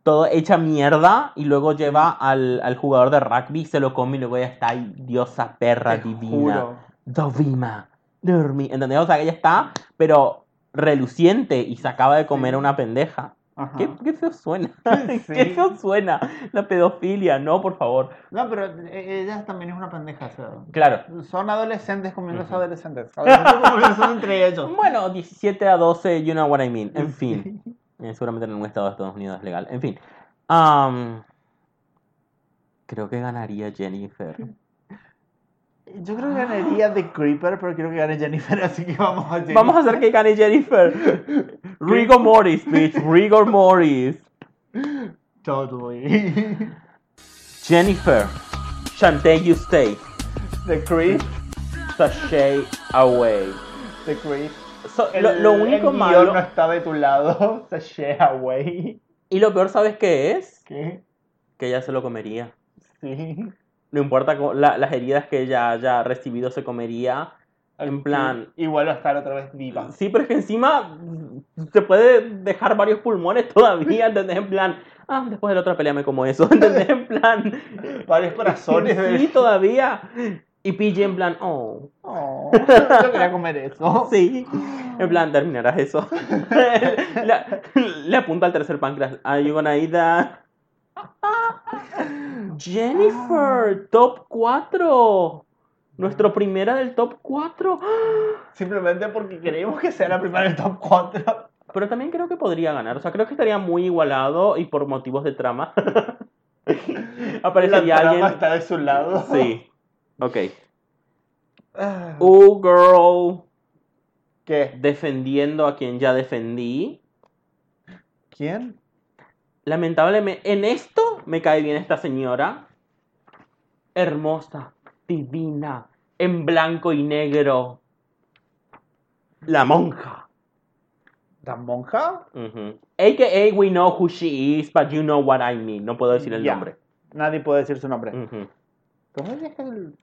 todo hecha mierda y luego lleva al, al jugador de rugby, se lo come y luego ella está ahí, diosa perra Te divina. juro. Dovima, dormi. ¿Entendés? O sea, que ella está, pero reluciente y se acaba de comer a una pendeja. Ajá. ¿Qué, qué feo suena? Sí. [laughs] ¿Qué feo suena? La pedofilia, no, por favor. No, pero eh, ella también es una pendeja. o sea, Claro. son adolescentes comiéndose Ujú. adolescentes. Adolescentes comiéndose entre ellos. Bueno, 17 a 12, you know what I mean. En [laughs] fin. Eh, seguramente en un estado de Estados Unidos es legal. En fin. Am, creo que ganaría Jennifer. Yo creo que ganaría The Creeper, pero quiero que gane Jennifer, [laughs] así que vamos a Jennifer. Vamos a hacer que gane Jennifer. [laughs] Rigor Mortis, bitch. Rigor Mortis. Totally. [laughs] Jennifer. Shantae you stay. The Creep. Sashay away. The Creep. So, lo, lo único el malo. no está de tu lado. Sashay away. Y lo peor, ¿sabes qué es? ¿Qué? Que ella se lo comería. Sí. No importa la- las heridas que ella haya recibido, se comería. En plan- Igual va a estar otra vez viva. Sí, pero es que encima se puede dejar varios pulmones [laughs] todavía, ¿entendés? En plan, ah, después de la otra pelea me como eso, [laughs] ¿entendés? En plan, Varios corazones. de- sí, todavía. Y PJ en plan, oh, Oh, yo quería comer eso. sí. En plan, terminarás eso. [laughs] le, le apunta al tercer páncreas. Are you gonna eat that? [laughs] Jennifer, top 4. Nuestro primera del top 4. [gasps] Simplemente porque queremos que sea la primera del top 4. [laughs] Pero también creo que podría ganar. O sea, creo que estaría muy igualado y por motivos de trama. [laughs] Aparecería la trama alguien. está de su lado. Sí. Ok. Ah, Uh, girl. ¿Qué? Defendiendo a quien ya defendí. ¿Quién? Lamentablemente, en esto me cae bien esta señora. Hermosa, divina, en blanco y negro. La monja. ¿La monja? AKA, we know who she is, but you know what I mean. No puedo decir el nombre. Nadie puede decir su nombre. ¿Cómo es el-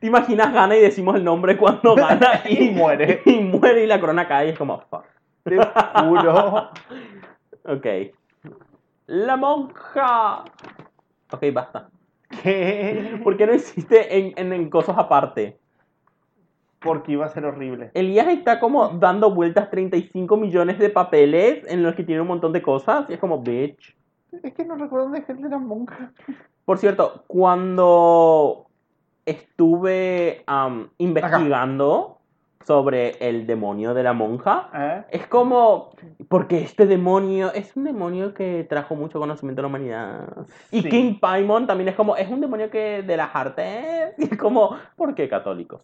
¿Te imaginas gana y decimos el nombre cuando gana [laughs] Y muere. [laughs] Y muere y la corona cae y es como, fuck. Te juro. [laughs] Ok. La monja. Ok, basta. ¿Qué? [laughs] ¿Por qué no hiciste en, en, en cosas aparte? Porque iba a ser horrible. Elías está como dando vueltas 35 millones de papeles en los que tiene un montón de cosas y es como, bitch. Es que no recuerdo dónde de la monja. Por cierto, cuando estuve investigando sobre el demonio de la monja, ¿Eh? es como, porque este demonio es un demonio que trajo mucho conocimiento a la humanidad. Y. King Paimon también es como, es un demonio que de las artes. [laughs] Y es como, ¿por qué católicos?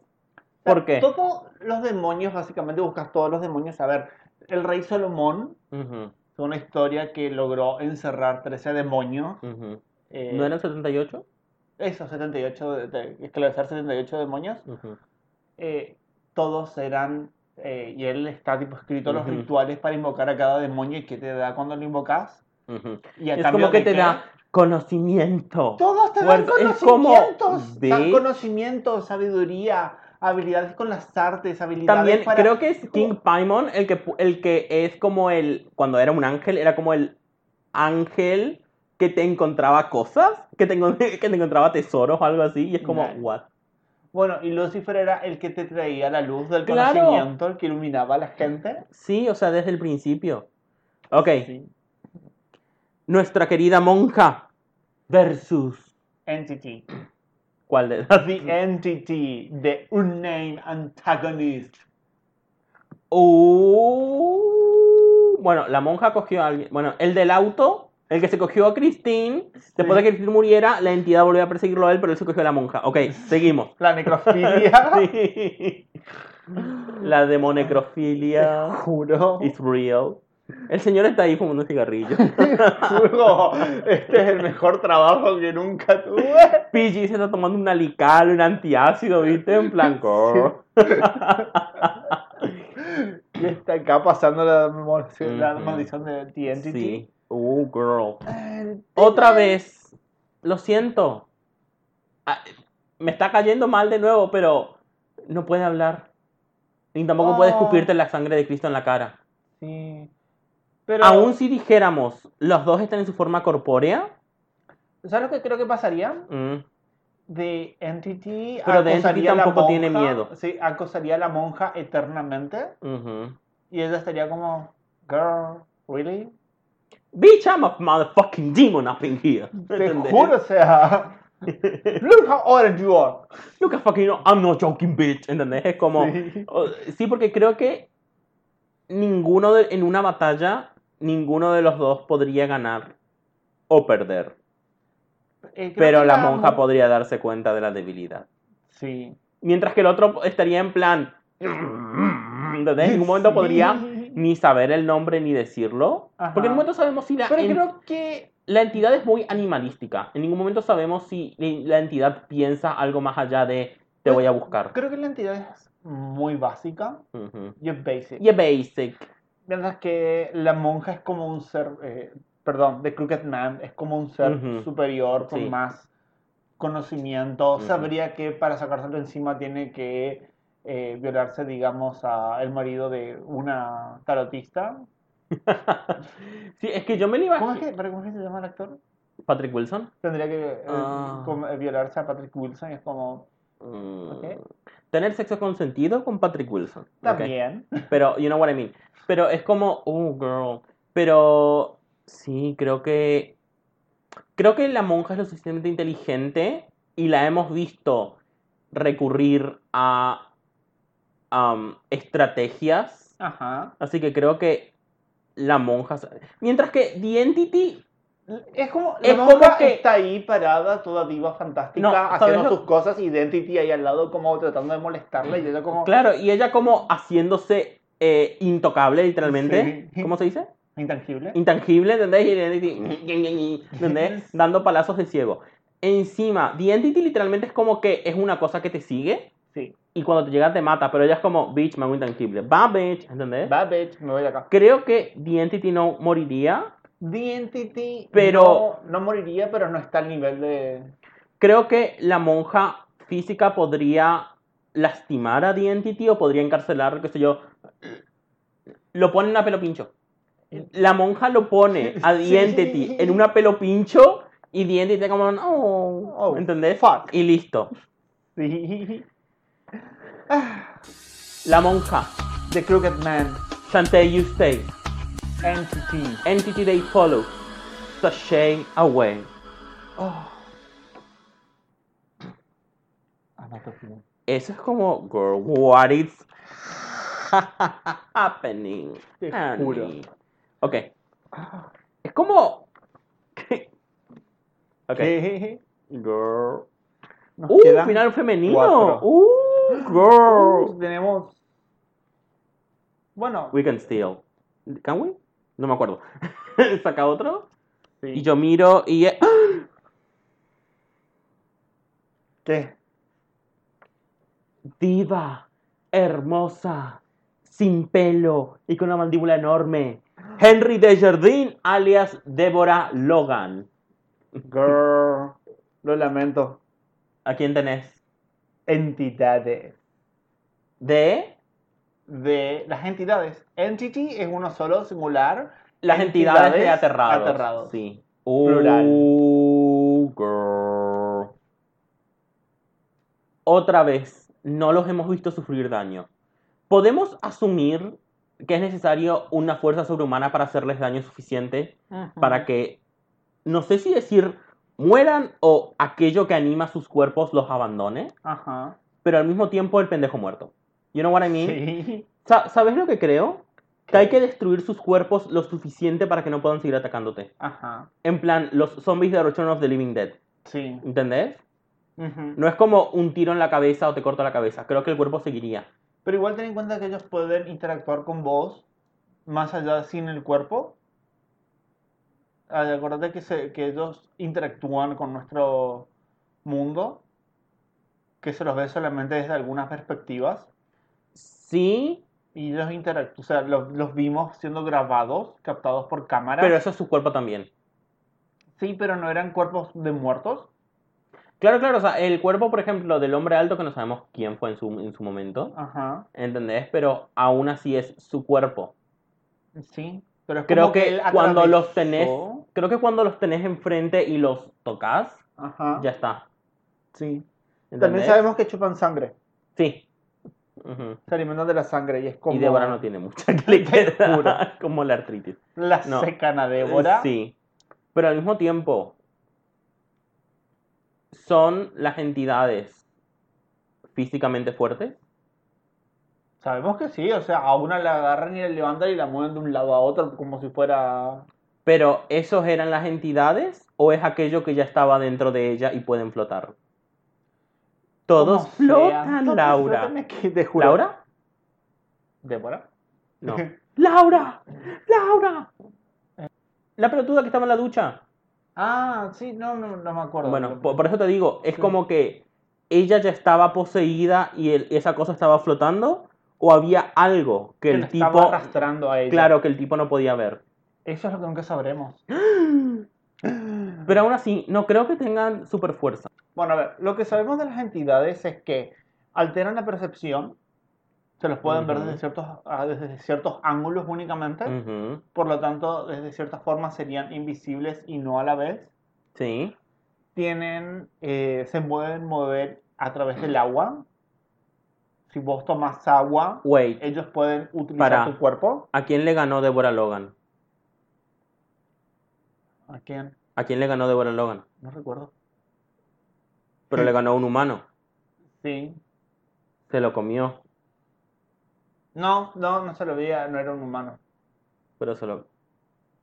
¿Por qué? Todos los demonios, básicamente buscas todos los demonios. A ver, el rey Salomón es una historia que logró encerrar 13 demonios. ujú. eh, ¿No eran 78? Esos 78, de, de- esclarecer 78 demonios. Ujú. eh, todos eran, eh, y él está tipo escrito los Ujú. rituales para invocar a cada demonio y que te da cuando lo invocas. Y a Es cambio como que de te qué? da conocimiento. Todos te dan conocimientos, dan conocimiento, sabiduría, habilidades con las artes, habilidades También para... creo que es King Paimon el que, el que es como el, cuando era un ángel, era como el ángel que te encontraba cosas, que te, [laughs] que te encontraba tesoros o algo así, y es como, Nice. what? Bueno, y Lucifer era el que te traía la luz del Claro. conocimiento, el que iluminaba a la gente. Sí, o sea, desde el principio. Ok, Sí. nuestra querida monja versus... Entity. ¿Cuál de The Entity, the unnamed antagonist. Uh, bueno, la monja cogió a alguien. Bueno, el del auto, el que se cogió a Christine, después de que Christine muriera, la entidad volvió a perseguirlo a él, pero él se cogió a la monja. Ok, [laughs] seguimos. La necrofilia. [laughs] Sí. La demonecrofilia Juro. is real. El señor está ahí fumando un cigarrillo. [laughs] Juro. Este es el mejor trabajo que nunca tuve. PG se está tomando un alical, un antiácido, ¿viste? En plan. Y está acá pasando la, maldición- la Ujú. maldición de Entity. Sí. Uh, girl. Otra vez, lo siento. Ah, Me está cayendo mal de nuevo, pero no puede hablar. Ni tampoco puede Oh. escupirte la sangre de Cristo en la cara. Sí. Pero, Aún si dijéramos, los dos están en su forma corpórea. ¿sabes lo que creo que pasaría? mm, The Entity Pero The Entity tampoco tiene miedo. Sí, acosaría a la monja eternamente. Y ella estaría como, girl, really? Bitch, I'm a motherfucking demon up in here. Te juro, o sea. [laughs] Look how old you are. Look at fucking, I'm not joking, bitch. ¿Entendés? Es como. Sí. Sí, porque creo que ninguno de- en una batalla, ninguno de los dos podría ganar o perder. Eh, Pero la monja mon- podría darse cuenta de la debilidad. Sí. Mientras que el otro estaría en plan. [laughs] ¿Entendés? En ningún momento podría. Ni saber el nombre ni decirlo. Ajá. Porque en ningún momento sabemos si la, Pero en- creo que. la entidad es muy animalística. En ningún momento sabemos si la entidad piensa algo más allá de te voy a buscar. Creo que la entidad es muy básica y es basic. Y es basic. Mientras que la monja es como un ser. eh, perdón, The Crooked Man es como un ser superior con Sí. más conocimiento. Sabría que para sacárselo encima tiene que eh, violarse, digamos, a el marido de una tarotista. [laughs] sí, es que yo me lo iba ¿Cómo es que, ¿cómo es que se llama el actor? Patrick Wilson. Tendría que eh, Ah. eh, violarse a Patrick Wilson es como. Mm. Tener sexo consentido con Patrick Wilson. También. [laughs] Pero, you know what I mean. Pero es como, oh, girl. Pero sí, creo que. Creo que la monja es lo suficientemente inteligente y la hemos visto recurrir a um, estrategias. Ajá. Así que creo que la monja. Mientras que The Entity. Es como, la Es monja como que- está ahí parada, toda diva fantástica, No, ¿sabes haciendo lo- sus cosas, Identity ahí al lado como tratando de molestarla y ella como... Claro, y ella como haciéndose eh, intocable, literalmente. Sí. ¿Cómo se dice? Intangible. intangible, ¿entendés? Y The Entity, ¿entendés? [laughs] Dando palazos de ciego. Encima, The Entity literalmente es como que es una cosa que te sigue Sí. y cuando te llega te mata, pero ella es como, bitch, me hago intangible. Va, bitch, ¿entendés? Bad bitch, me voy de acá. Creo que The Entity no moriría. The Entity Pero- no, no moriría, pero no está al nivel de... Creo que la monja física podría lastimar a The Entity o podría encarcelar, qué sé yo. Lo pone en una pelo pincho. La monja lo pone a The [laughs] Sí. Entity en una pelo pincho y The Entity como, no, Oh, ¿entendés? fuck. Y listo. Sí. [sighs] La monja, The Crooked Man. Shantae you stay, Entity. Entity they follow, sashay away. Oh. Eso es como, girl, what is [laughs] happening? Te honey? juro. Ok. Es como... [laughs] Girl. Nos Uh, final femenino. cuatro. Uh, girl. Tenemos... Bueno, We can steal. Can we? No me acuerdo. [laughs] Saca otro. sí. Y yo miro y... ¡Ah! ¿Qué? Diva, hermosa, sin pelo y con una mandíbula enorme. Henry Desjardins, alias Deborah Logan. Girl. Lo lamento. ¿A quién tenés? Entidades. De De las entidades. Entity es uno solo, singular. las entidades, de Entidades aterrados. aterrados. Sí. Plural. Uh, girl. Otra vez, no los hemos visto sufrir daño. ¿Podemos asumir que es necesario una fuerza sobrehumana para hacerles daño suficiente para que, no sé si decir, mueran o aquello que anima sus cuerpos los abandone, Ajá. pero al mismo tiempo el pendejo muerto. You know what I mean? Sí. Sa- ¿Sabes lo que creo? Que hay que destruir sus cuerpos lo suficiente para que no puedan seguir atacándote. Ajá. En plan, los zombies de Return of the Living Dead. Sí. ¿Entendés? Ujú. No es como un tiro en la cabeza o te corto la cabeza. Creo que el cuerpo seguiría. Pero igual ten en cuenta que ellos pueden interactuar con vos más allá sin el cuerpo. Ah, Acordate que, se, que ellos interactúan con nuestro mundo, que se los ve solamente desde algunas perspectivas. Sí, Y ellos interactúan, o sea, los, los vimos siendo grabados, captados por cámara. pero eso es su cuerpo también. Sí, pero no eran cuerpos de muertos. Claro, claro. O sea, el cuerpo, por ejemplo, del hombre alto, que no sabemos quién fue en su, en su momento. Ajá. ¿Entendés? Pero aún así es su cuerpo. Sí. Pero es Creo como que él cuando los tenés, creo que cuando los tenés enfrente y los tocas, Ajá. ya está. Sí. ¿Entendés? También sabemos que chupan sangre. Sí. Ujú. Se alimentan de la sangre y es como Y Débora no tiene mucha que [laughs] le queda, [laughs] como la artritis. la No. secan a Débora. Sí. Pero al mismo tiempo, son las entidades físicamente fuertes. Sabemos que sí, o sea, a una la agarran y la levantan y la mueven de un lado a otro como si fuera... Pero ¿esos eran las entidades o es aquello que ya estaba dentro de ella y pueden flotar? Todos como sea. flotan, Todos Laura. flotan. ¿Laura? ¿Débora? No. [laughs] ¡Laura! ¡Laura! La pelotuda que estaba en la ducha. Ah, sí, no, no, no me acuerdo. Bueno, por, por eso te digo, es Sí. como que ella ya estaba poseída y el- esa cosa estaba flotando o había algo que que el tipo, estaba arrastrando a ella. claro, que el tipo no podía ver. Eso es lo que nunca sabremos. [gasps] Pero aún así, no creo que tengan super fuerza. Bueno, a ver, lo que sabemos de las entidades es que alteran la percepción, se los pueden ver Ujú. desde ciertos, ah, desde ciertos ángulos únicamente, Ujú, por lo tanto, desde cierta forma serían invisibles y no a la vez. Sí. Tienen, eh, se pueden mover a través del agua. Si vos tomas agua, Wait, ellos pueden utilizar Para. tu cuerpo. ¿a quién le ganó Deborah Logan? ¿A quién? ¿A quién le ganó Deborah Logan? No recuerdo. Pero le ganó a un humano. Sí. Se lo comió, No, no, no se lo veía, no era un humano. pero se lo...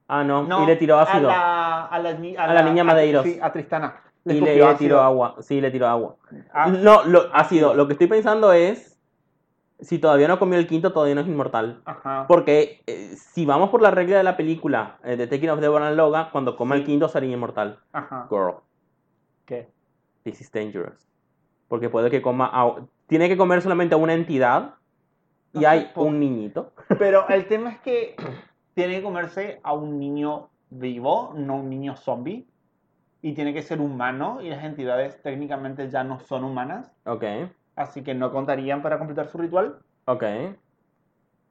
Ah, no, No, y le tiró ácido. A la, a la, ni- A la niña Madeiros. sí, a Tristana. Y le, le ácido. tiró agua. Sí, le tiró agua. Ah, No, lo, ácido. Lo que estoy pensando es, si todavía no comió el quinto, todavía no es inmortal. Ajá. Porque eh, si vamos por la regla de la película eh, The Taking of Deborah Logan, cuando coma el quinto sería inmortal. Ajá. Girl, ¿Qué? this is dangerous. Porque puede que coma... a- tiene que comer solamente a una entidad y No hay por- un niñito. [laughs] Pero el tema es que tiene que comerse a un niño vivo, no un niño zombie. Y tiene que ser humano. Y las entidades técnicamente ya no son humanas. Ok, Así que no contarían para completar su ritual. ok.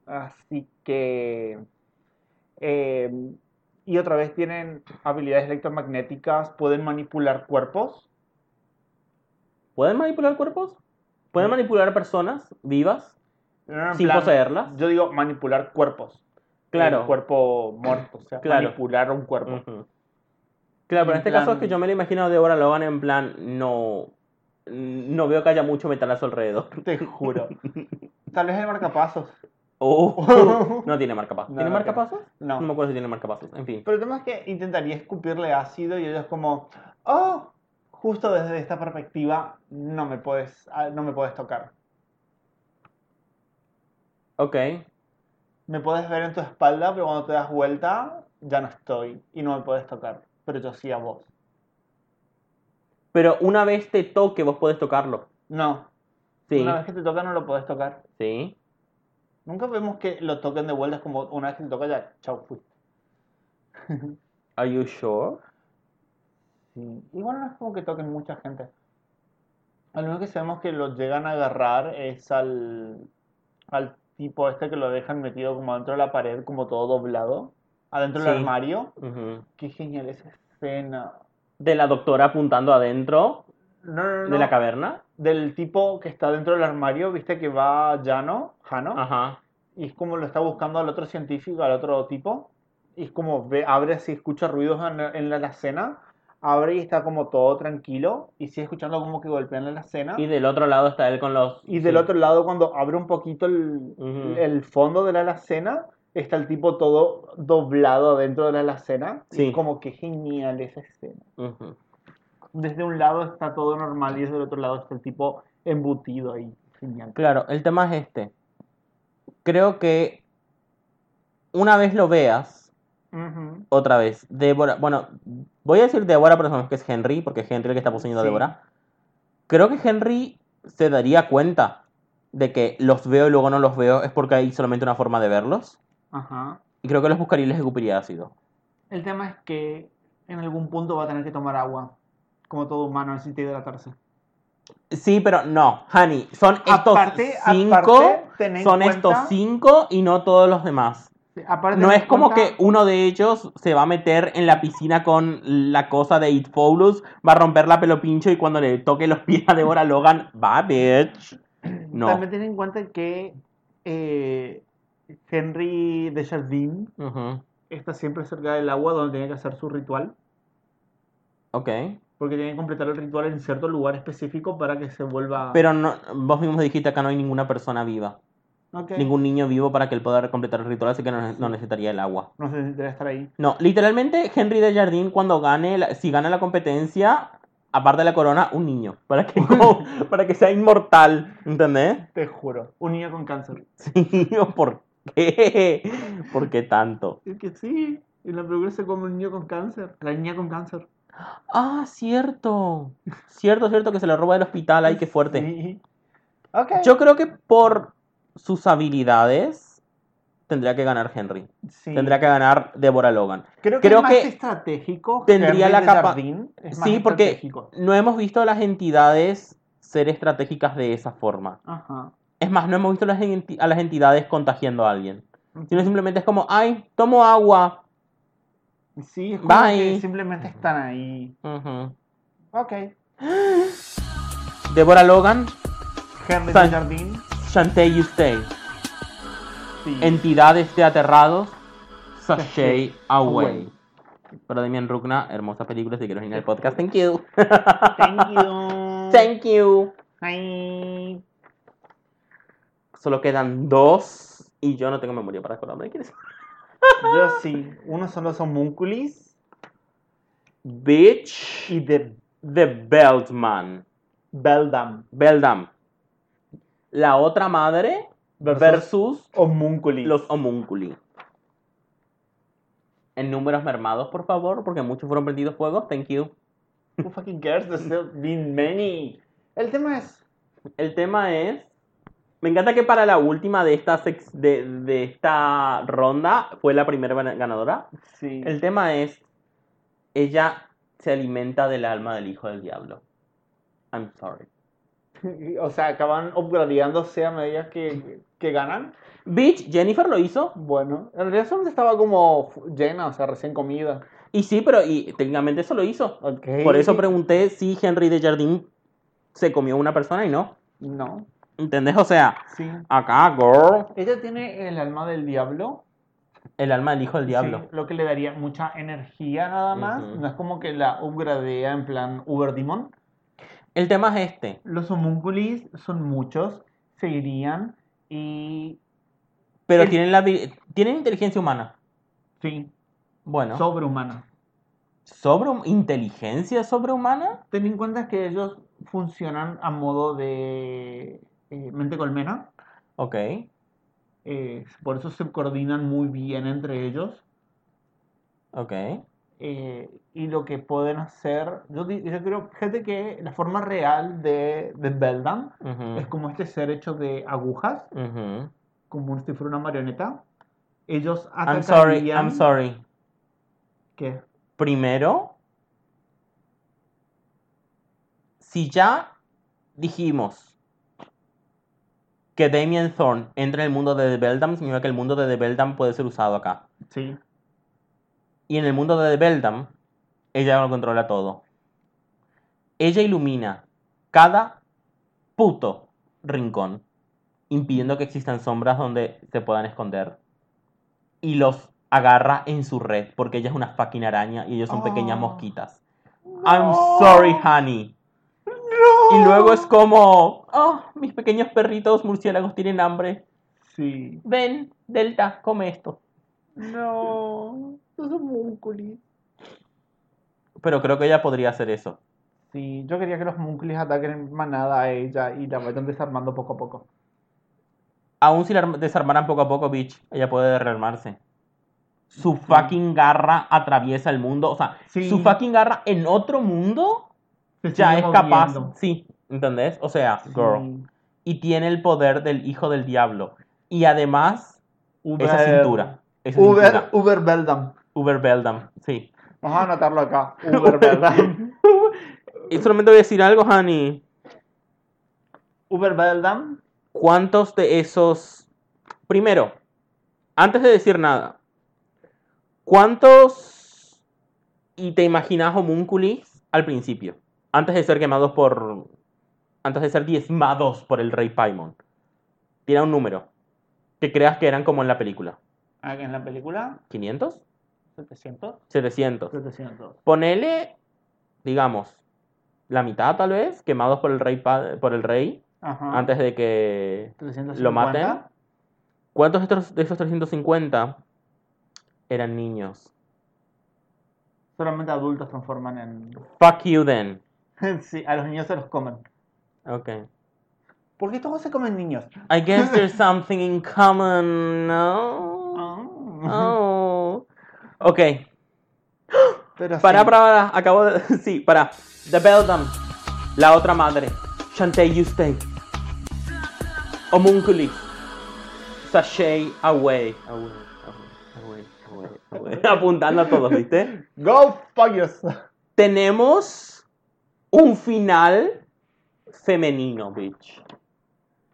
Así que... eh, y otra vez tienen habilidades electromagnéticas. Pueden manipular cuerpos. ¿Pueden manipular cuerpos? ¿Pueden Mm. manipular personas vivas No, sin plan, poseerlas? Yo digo manipular cuerpos. Claro. El cuerpo muerto. O sea, Claro. manipular un cuerpo. Claro, pero en En este caso es que yo me lo imagino a Deborah Logan en plan, no, no veo que haya mucho metal a su alrededor. [laughs] Te juro. [laughs] Tal vez el marcapasos. Oh, [laughs] no tiene marcapasos. No, ¿Tiene no marcapasos? No. No me acuerdo si tiene marcapasos. En fin. Pero el tema es que intentaría escupirle ácido y ella es como, oh, justo desde esta perspectiva no me puedes, ah, no me puedes tocar. Ok. Me puedes ver en tu espalda, pero cuando te das vuelta ya no estoy y no me puedes tocar. Pero yo sí a vos. Pero una vez te toque, vos podés tocarlo. No. Sí. Una vez que te toca no lo puedes tocar. Sí. Nunca vemos que lo toquen de vuelta, es como una vez que te toca ya, chau, fui. [laughs] Are you sure? Sí. Igual no es como que toquen mucha gente. Lo único que sabemos que lo llegan a agarrar es al, al tipo este que lo dejan metido como dentro de la pared, como todo doblado, adentro del armario. Ujú. Qué genial esa escena. De la doctora apuntando adentro No, no, no. de la caverna. Del tipo que está dentro del armario, viste que va Jano, Jano, Ajá. y es como lo está buscando al otro científico, al otro tipo, y es como ve, abre así, escucha ruidos en, la- en la alacena, abre y está como todo tranquilo, y sigue escuchando como que golpean la alacena. Y del otro lado está él con los... Y del sí. otro lado, cuando abre un poquito el, el fondo de la alacena, está el tipo todo doblado dentro de la alacena. Sí. es como que genial esa escena. Ujú. Desde un lado está todo normal y desde el otro lado está el tipo embutido ahí. Genial. Claro, el tema es este. Creo que una vez lo veas, otra vez, Débora, bueno, voy a decir Débora, pero sabemos que es Henry, porque es Henry el que está poseyendo a Sí. Débora. Creo que Henry se daría cuenta de que los veo y luego no los veo, es porque hay solamente una forma de verlos. Ajá. Y creo que los buscaría y les escupiría ácido. El tema es que en algún punto va a tener que tomar agua. Como todo humano necesita hidratarse. Sí, pero no, Honey, son estos Aparte- cinco, aparte, son cuenta- estos cinco y no todos los demás. Aparte, No es como cuenta- que uno de ellos se va a meter en la piscina con la cosa de It Follows, va a romper la pelo pincho y cuando le toque los pies a Deborah Logan, va, bitch. [clears throat] No. También ten en cuenta que eh, Henry de Jardín Ujú. está siempre cerca del agua donde tiene que hacer su ritual. Ok. Porque tiene que completar el ritual en cierto lugar específico para que se vuelva. Pero no, vos mismo dijiste acá no hay ninguna persona viva. Ok. Ningún niño vivo para que él pueda completar el ritual, así que no, no necesitaría el agua. No debe estar ahí. No, literalmente Henry de Jardín cuando gane, la- si gana la competencia, aparte de la corona, un niño. Para que, como- [laughs] para que sea inmortal, ¿entendés? Te juro. Un niño con cáncer. Sí, [laughs] ¿por [laughs] qué? ¿Por qué tanto? Es que sí. En la película se come un niño con cáncer. La niña con cáncer. Ah, cierto. Cierto, cierto, que se lo roba del hospital, ay, qué fuerte. Sí. Ok. Yo creo que por sus habilidades tendría que ganar Henry. Sí. Tendría que ganar Deborah Logan. Creo que creo es más que estratégico. tendría Henry la de capa- Jardín es más Sí, porque no hemos visto a las entidades ser estratégicas de esa forma. Ajá. Es más, no hemos visto a las entidades contagiando a alguien. Sino simplemente es como, ay, tomo agua. Sí, es como Bye. que simplemente están ahí. Ujú. Ok. [gasps] Deborah Logan, Henry San- Jardín. Shantae You Stay. Sí. Entidades de aterrados, Sashay Away. Away. Para Rugna, hermosa película. Si quieres venir al podcast, thank you. Thank you. Thank you. [laughs] Bye. Solo quedan dos y yo no tengo memoria para acordarme de quiénes. Yo sí. Uno son los homúnculis Bitch y de The Beltman. Beldam. Beldam. La otra madre Versus, versus homúnculis. los homúnculi. En números mermados, por favor, porque muchos fueron prendidos fuego. Thank you. Who fucking cares? There's still been many. El tema es. El tema es. Me encanta que para la última de esta, sec- de, de esta ronda fue la primera gana- ganadora. Sí. El tema es. Ella se alimenta del alma del hijo del diablo. I'm sorry. [laughs] O sea, acaban upgradeándose a medida que, que ganan. Bitch, Jennifer lo hizo. Bueno, en realidad solamente estaba como llena, o sea, recién comida. Y sí, pero y, técnicamente eso lo hizo. Ok. Por eso pregunté si Henry de Jardín se comió una persona y no. No. ¿Entendés? O sea, Sí. acá, girl, Ella tiene el alma del diablo. el alma del hijo del diablo. Sí, lo que le daría mucha energía nada más. No es como que la upgradea en plan Uber Demon. El tema es este. Los homúnculis son muchos, seguirían y Pero El- tienen, la, tienen inteligencia humana. sí, Bueno. sobrehumana. ¿Sobre inteligencia sobrehumana? Ten en cuenta que ellos funcionan a modo de eh, mente colmena, Ok. eh, por eso se coordinan muy bien entre ellos. Ok. eh, y lo que pueden hacer, yo, yo creo, gente que la forma real de, de Beldam es como este ser hecho de agujas, como si fuera una marioneta. Ellos I'm sorry, atacarían... I'm sorry. ¿Qué? Primero, si ya dijimos que Damien Thorne entra en el mundo de The Beldam, significa que el mundo de The Beldam puede ser usado acá. Sí. Y en el mundo de The Beldam, ella lo controla todo. Ella ilumina cada puto rincón, impidiendo que existan sombras donde se puedan esconder. Y los agarra en su red, porque ella es una fucking araña y ellos son pequeñas Oh. mosquitas. I'm sorry, honey. Y luego es como, oh, mis pequeños perritos murciélagos tienen hambre. Sí. Ven, Delta, come esto. No. Los homúnculis. Pero creo que ella podría hacer eso. Sí, yo quería que los homúnculis ataquen en manada a ella y la vayan desarmando poco a poco. Aún si la arm- desarmaran poco a poco, bitch, ella puede rearmarse. Su fucking garra atraviesa el mundo. O sea, Sí. su fucking garra en otro mundo Se ya es capaz. moviendo. Sí, ¿entendés? O sea, Sí. girl. Y tiene el poder del hijo del diablo. Y además, Uber, esa cintura. Esa Uber, cintura. Uber Beldam. Uber Beldam, sí. Vamos a anotarlo acá. [laughs] Uber Beldam. y solamente voy a decir algo, honey. Uber Beldam. ¿Cuántos de esos... Primero, antes de decir nada, ¿cuántos y te imaginas homúnculis al principio? Antes de ser quemados por antes de ser diezmados por el rey Paimon? Tira un número. Que creas que eran como en la película. Ah, En la película, ¿500? 700. 700. 700. Ponele, digamos, la mitad tal vez, quemados por el rey, por el rey Ajá. antes de que 350. lo maten. ¿Cuántos de estos, de esos 350 eran niños? Solamente adultos transforman en. Fuck you then. [laughs] sí, a los niños se los comen. Ok. ¿Por qué todos se comen niños? I guess there's [laughs] something in common, no? Ah. Oh. Ok. Pero Para, sí. para, para. Acabo de. [laughs] Sí, para. The Beldam. La otra madre. Shantae Yuste. Homunculi. Sashay away. Away, away, away, away, away. Apuntando a todos, ¿viste? Go fuck yourself. Tenemos un final femenino, bitch.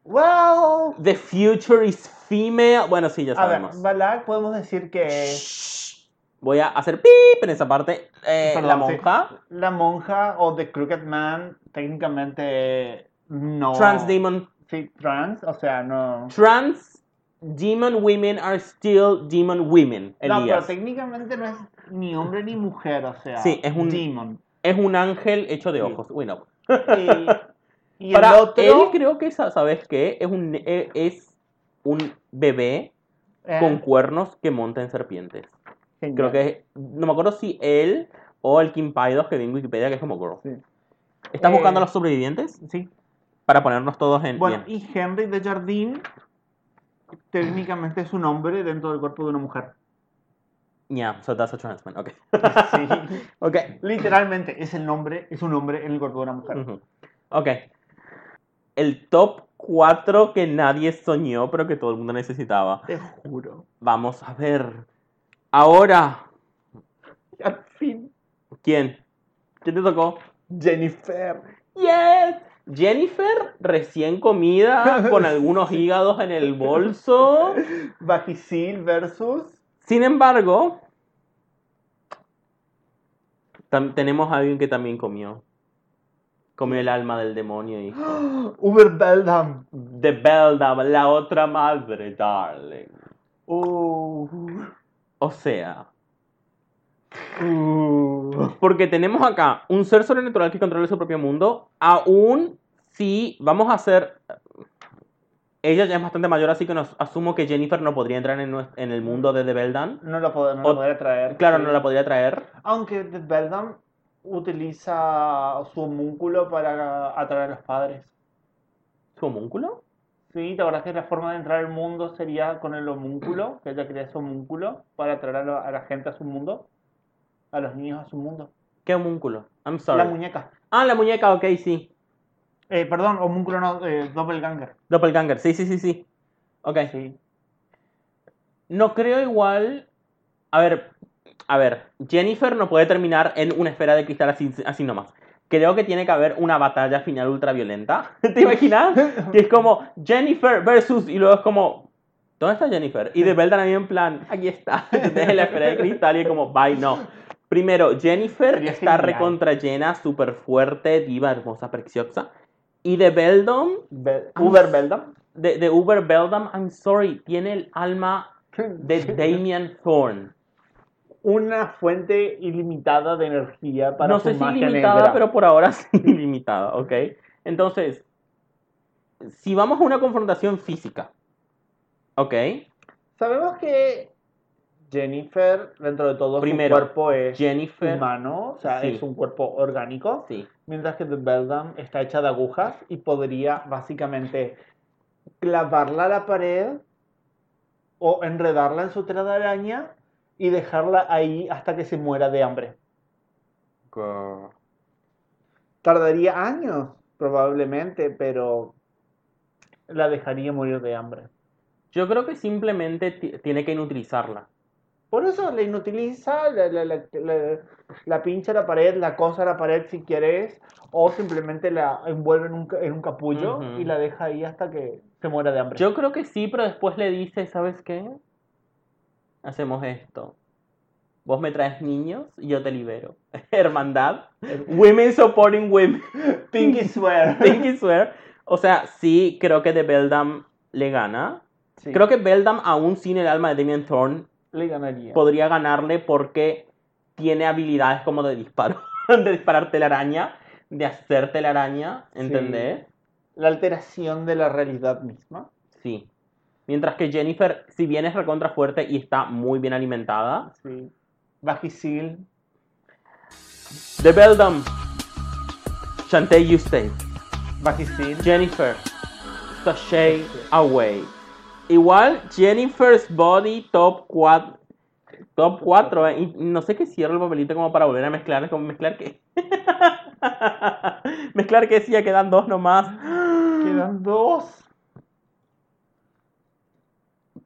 Well. The future is female. Bueno, sí, ya A ver, sabemos. Balak podemos decir que Shh. Voy a hacer pip en esa parte. Eh, Perdón, la sí. monja. la monja o The Crooked Man técnicamente no. Trans demon. Sí, trans, o sea, no. Trans demon women are still demon women. No, pero técnicamente no es ni hombre ni mujer, o sea. Sí, es un- demon. Es un ángel hecho de ojos. Uy, no. [laughs] Y, y Para el otro. él creo que, sa- ¿sabes qué? Es un, eh, es un bebé eh, con cuernos que monta en serpientes. genial. Creo que es, no me acuerdo si él o el Kim Paidos que vi en Wikipedia que es como girl. Sí. ¿Estás Eh, buscando a los sobrevivientes? Sí. Para ponernos todos en Bueno, bien. y Henry de Jardín técnicamente es un hombre dentro del cuerpo de una mujer. Yeah, so that's a trans man. Okay. Sí. [laughs] okay. Literalmente es el nombre, es un hombre en el cuerpo de una mujer. Ok. El top 4 que nadie soñó, pero que todo el mundo necesitaba. Te juro. Vamos a ver. Ahora, Al fin. ¿quién? ¿Quién te tocó? Jennifer. Yes. Jennifer, recién comida, con [laughs] algunos hígados en el bolso. Bajisil versus. Sin embargo, tenemos a alguien que también comió. Comió el alma del demonio y [gasps] Uber Beldam. The Beldam, la otra madre, darling. Uh. O sea, Uh. porque tenemos acá un ser sobrenatural que controla su propio mundo, aún si vamos a hacer... Ella ya es bastante mayor, así que nos asumo que Jennifer no podría entrar en, en el mundo de The Beldam. No la, pod- no O- la podría traer. Claro, sí. no la podría traer. Aunque The Beldam utiliza su homúnculo para atraer a los padres. ¿Su homúnculo? Sí, ¿te acuerdas que la forma de entrar al mundo sería con el homúnculo? Que ella crea ese homúnculo para atraer a, la- a la gente a su mundo. A los niños a su mundo. ¿Qué homúnculo? I'm sorry. La muñeca. ah, la muñeca, ok, sí. Eh, perdón, homúnculo no, eh, doppelganger. Doppelganger, sí, sí, sí, sí. Ok. Sí. No creo igual. A ver, a ver. Jennifer no puede terminar en una esfera de cristal así, así nomás. Creo que tiene que haber una batalla final ultra violenta. [laughs] ¿Te imaginas? [laughs] Que es como Jennifer versus. Y luego es como. ¿Dónde está Jennifer? Y de Beldan ahí en plan. Aquí está. [laughs] En la esfera de cristal y es como. Bye, no. Primero, Jennifer Sería está genial. recontra llena, súper fuerte, diva, hermosa, preciosa. Y de Beldam, Be- Uber Beldam. de, de Uber Beldam, I'm sorry, tiene el alma de Damian Thorne. Una fuente ilimitada de energía para no su sé si ilimitada, negra. pero por ahora [laughs] sí ilimitada, ¿ok? Entonces, si vamos a una confrontación física, ¿ok? Sabemos que Jennifer, dentro de todo, Primero, su cuerpo es Jennifer, humano, o sea, Sí. es un cuerpo orgánico, sí, mientras que The Beldam está hecha de agujas y podría básicamente clavarla a la pared o enredarla en su tela de araña y dejarla ahí hasta que se muera de hambre. Tardaría años, probablemente, pero la dejaría morir de hambre. yo creo que simplemente ti- tiene que inutilizarla. Por eso la inutiliza, la, la, la, la- pincha a la pared, la cosa la pared si quieres, o simplemente la envuelve en un, ca- en un capullo y la deja ahí hasta que se muera de hambre. Yo creo que sí, pero después le dice, ¿sabes qué? Hacemos esto. Vos me traes niños y yo te libero. [laughs] Hermandad. Women supporting women. [laughs] Pinky swear. [laughs] Pinky swear. O sea, sí, creo que de Beldam le gana. Sí, Creo que Beldam, aún sin el alma de Damien Thorne, le ganaría. podría ganarle porque tiene habilidades como de disparo. [laughs] De disparar telaraña, de hacer telaraña, ¿entendés? La alteración de la realidad misma. Sí. Mientras que Jennifer, si bien es recontra fuerte y está muy bien alimentada, Sí. Bajisil. de Beldam, Shantae You Stay. Bajisil. Jennifer, Sashay Away. Igual Jennifer's Body Top 4. Top 4, y no sé qué cierro el papelito como para volver a mezclar, como mezclar que. [laughs] mezclar que sí, ya quedan dos nomás. Quedan dos.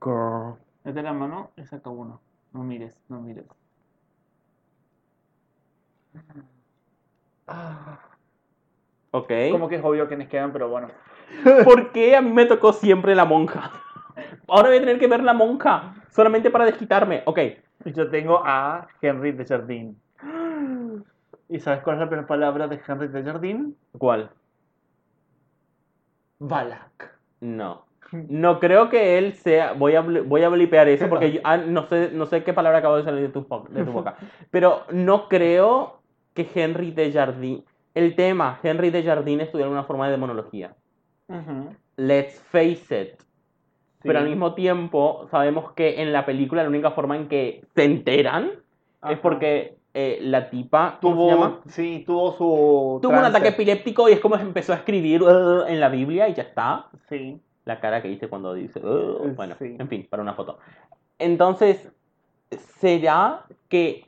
Girl. Mete la mano y saca uno. No mires, no mires. Ah, Ok. como que es obvio que nos quedan, pero bueno. ¿Por qué a mí me tocó siempre la monja? Ahora voy a tener que ver la monja, solamente para desquitarme. Ok. Yo tengo a Henry de Jardín. ¿Y sabes cuál es la primera palabra de Henry de Jardín? ¿Cuál? Balak. No. No creo que él sea. Voy a, voy a blipear eso porque yo- ah, no, sé, no sé qué palabra acabo de salir de tu, po- de tu boca. Pero no creo que Henry de Jardín. El tema, Henry de Jardín estudió una forma de demonología. Let's face it. Pero al Sí. mismo tiempo, sabemos que en la película la única forma en que se enteran es Ajá. porque eh, la tipa. ¿Cómo tuvo, sí, tuvo su Tuvo un trance. ataque epiléptico y es como empezó a escribir "Uh", en la Biblia y ya está. Sí. La cara que hice cuando dice. "Uh", Eh, bueno, sí. en fin, para una foto. Entonces, ¿será que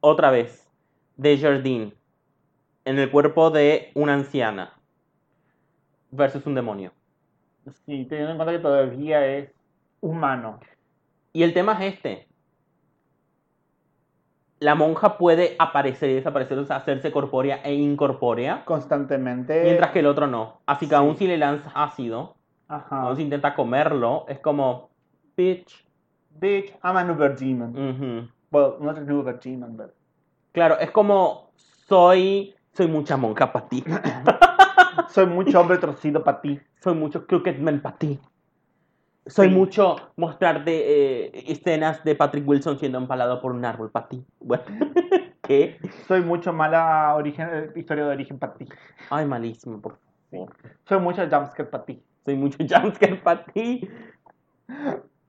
otra vez de Jardine en el cuerpo de una anciana versus un demonio? Sí, teniendo en cuenta que todavía es humano. Y el tema es este. La monja puede aparecer y desaparecer, o sea, hacerse corpórea e incorpórea, Constantemente. mientras que el otro no. Así que sí. aún si le lanza ácido, Ajá. aún si intenta comerlo, es como, bitch. Bitch, I'm a Nuber demon. Ujú. Well, not a Nuber demon, but. Claro, es como, soy, soy mucha monja para ti. [laughs] Soy mucho hombre torcido para ti. soy mucho crooked man para ti. Soy Sí. mucho mostrarte eh, escenas de Patrick Wilson siendo empalado por un árbol para ti. Bueno, [laughs] ¿qué? Soy mucho mala origen, historia de origen para ti. Ay, malísimo, por favor. Soy mucho jumpscare para ti. Soy mucho jumpscare para ti.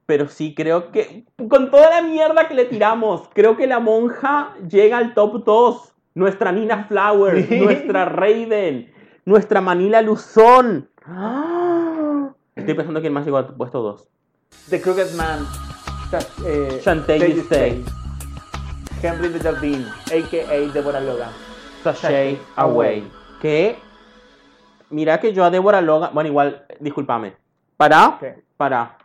Pero sí, creo que con toda la mierda que le tiramos, creo que la monja llega al top 2. Nuestra Nina Flowers, Sí. nuestra Raven, nuestra Manila Luzón. ¡Ah! [gasps] Estoy pensando quién más llegó al puesto 2. The Crooked Man. Eh, Shantae Stay. Henry de Jardín, a.k.a. Deborah Logan. Sashay Away. Que, mira que yo a Deborah Logan, bueno, igual, discúlpame. Para, ¿Qué? para.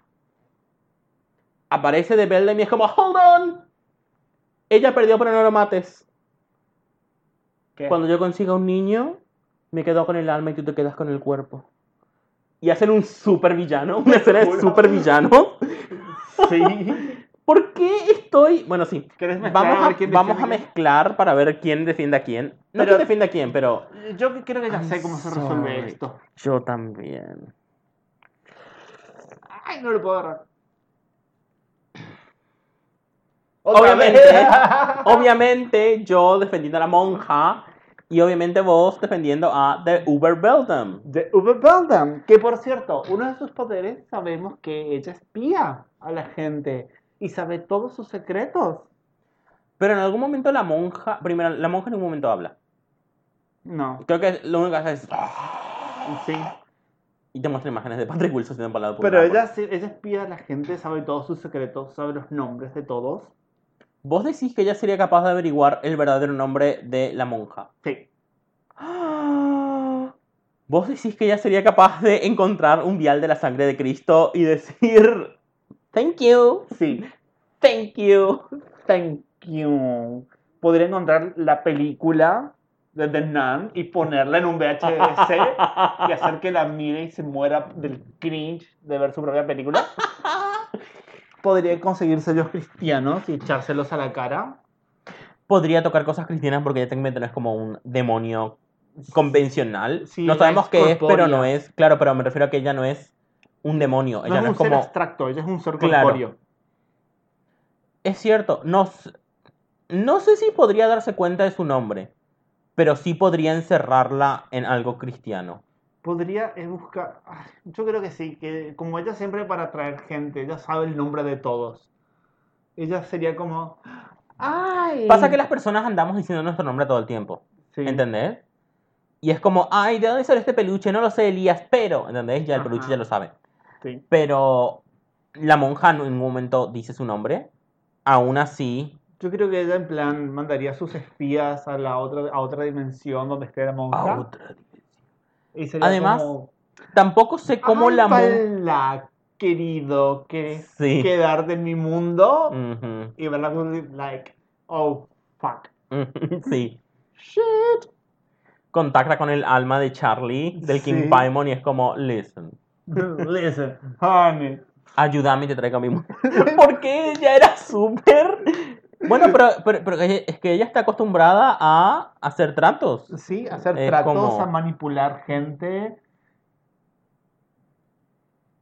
Aparece de Beldam y es como, hold on. Ella perdió, pero no lo mates. ¿Qué? Cuando yo consiga un niño, me quedo con el alma y tú te quedas con el cuerpo. Y hacen un super villano, una escena de super villano. [laughs] Sí. ¿Por qué estoy.? Bueno, sí. ¿Quieres mezclar Vamos a vamos a mezclar para ver quién defiende a quién. No Pero- quién defiende a quién, pero. Yo creo que ya sé cómo se resuelve esto. Yo también. Ay, no lo puedo agarrar. Obviamente, obviamente, yo defendiendo a la monja y obviamente vos defendiendo a The Uber Beldam. De Uber Beldam, que por cierto, uno de sus poderes sabemos que ella espía a la gente y sabe todos sus secretos. Pero en algún momento la monja. Primero, la monja en ningún momento habla. No, Creo que lo único que hace es. sí. Y te muestra imágenes de Patrick Wilson siendo por Pero ella, ella espía a la gente, sabe todos sus secretos, sabe los nombres de todos. Vos decís que ella sería capaz de averiguar el verdadero nombre de la monja. Sí. Vos decís que ella sería capaz de encontrar un vial de la sangre de Cristo y decir. Thank you, Sí. thank you. Thank you. Podría encontrar la película de The Nun y ponerla en un VHS y hacer que la mire y se muera del cringe de ver su propia película. [laughs] podría conseguir sellos cristianos y echárselos a la cara. Podría tocar cosas cristianas porque ya técnicamente no es como un demonio convencional. Sí, no sabemos qué es, pero no es. Claro, pero me refiero a que ella no es un demonio. No Ella es no un es ser como. abstracto, ella es un ser Claro. corpóreo. Es cierto, no, no sé si podría darse cuenta de su nombre, pero sí podría encerrarla en algo cristiano. Podría eh, buscar. Yo creo que sí, que como ella siempre para atraer gente, ella sabe el nombre de todos. Ella sería como. ¡Ay! Pasa que las personas andamos diciendo nuestro nombre todo el tiempo, Sí. ¿entendés? Y es como, ay, ¿de dónde sale este peluche? No lo sé, Elías, pero, ¿entendés? Ya el peluche Ajá. ya lo sabe. Sí. Pero la monja en un momento dice su nombre, aún así, Yo creo que ella en plan mandaría sus espías a la otra, a otra dimensión donde esté la monja. otra dimensión. Y sería Además, como, Tampoco sé cómo "Ay, la querido, ¿quieres Sí. quedar de mi mundo? Ujú. Y verla como like, oh, fuck. sí. [laughs] Shit. Contacta con el alma de Charlie, del King. Paimon, y es como, listen, [laughs] Listen, honey. ayúdame y te traigo a mi mujer. [laughs] Porque ella era súper... Bueno, pero, pero, pero es que ella está acostumbrada a hacer tratos. Sí, hacer Es tratos, como- a manipular gente.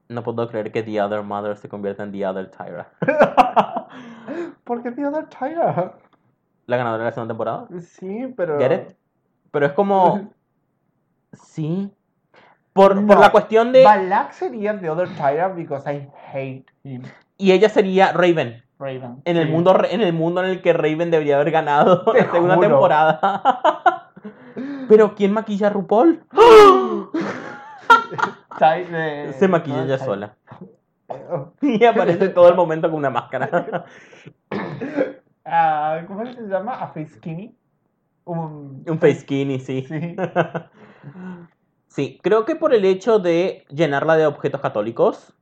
No puedo creer que The Other Mother se convierta en The Other Tyra. [laughs] Porque The Other Tyra. La ganadora de la segunda temporada. Sí, pero. Get it? Pero es como... [laughs] Sí. Por, por la cuestión de... Balak sería The Other Tyra because I hate him. Y ella sería Raven. Raven. En el, mundo, en el mundo en el que Raven debería haber ganado [laughs] Te [laughs] la segunda juro. temporada. [laughs] Pero ¿quién maquilla a RuPaul? Se maquilla ella sola. Y aparece todo el momento con una máscara. Ah, ¿Cómo se llama? A face skinny. Un, Un face skinny, sí. Sí. Sí, creo que por el hecho de llenarla de objetos católicos,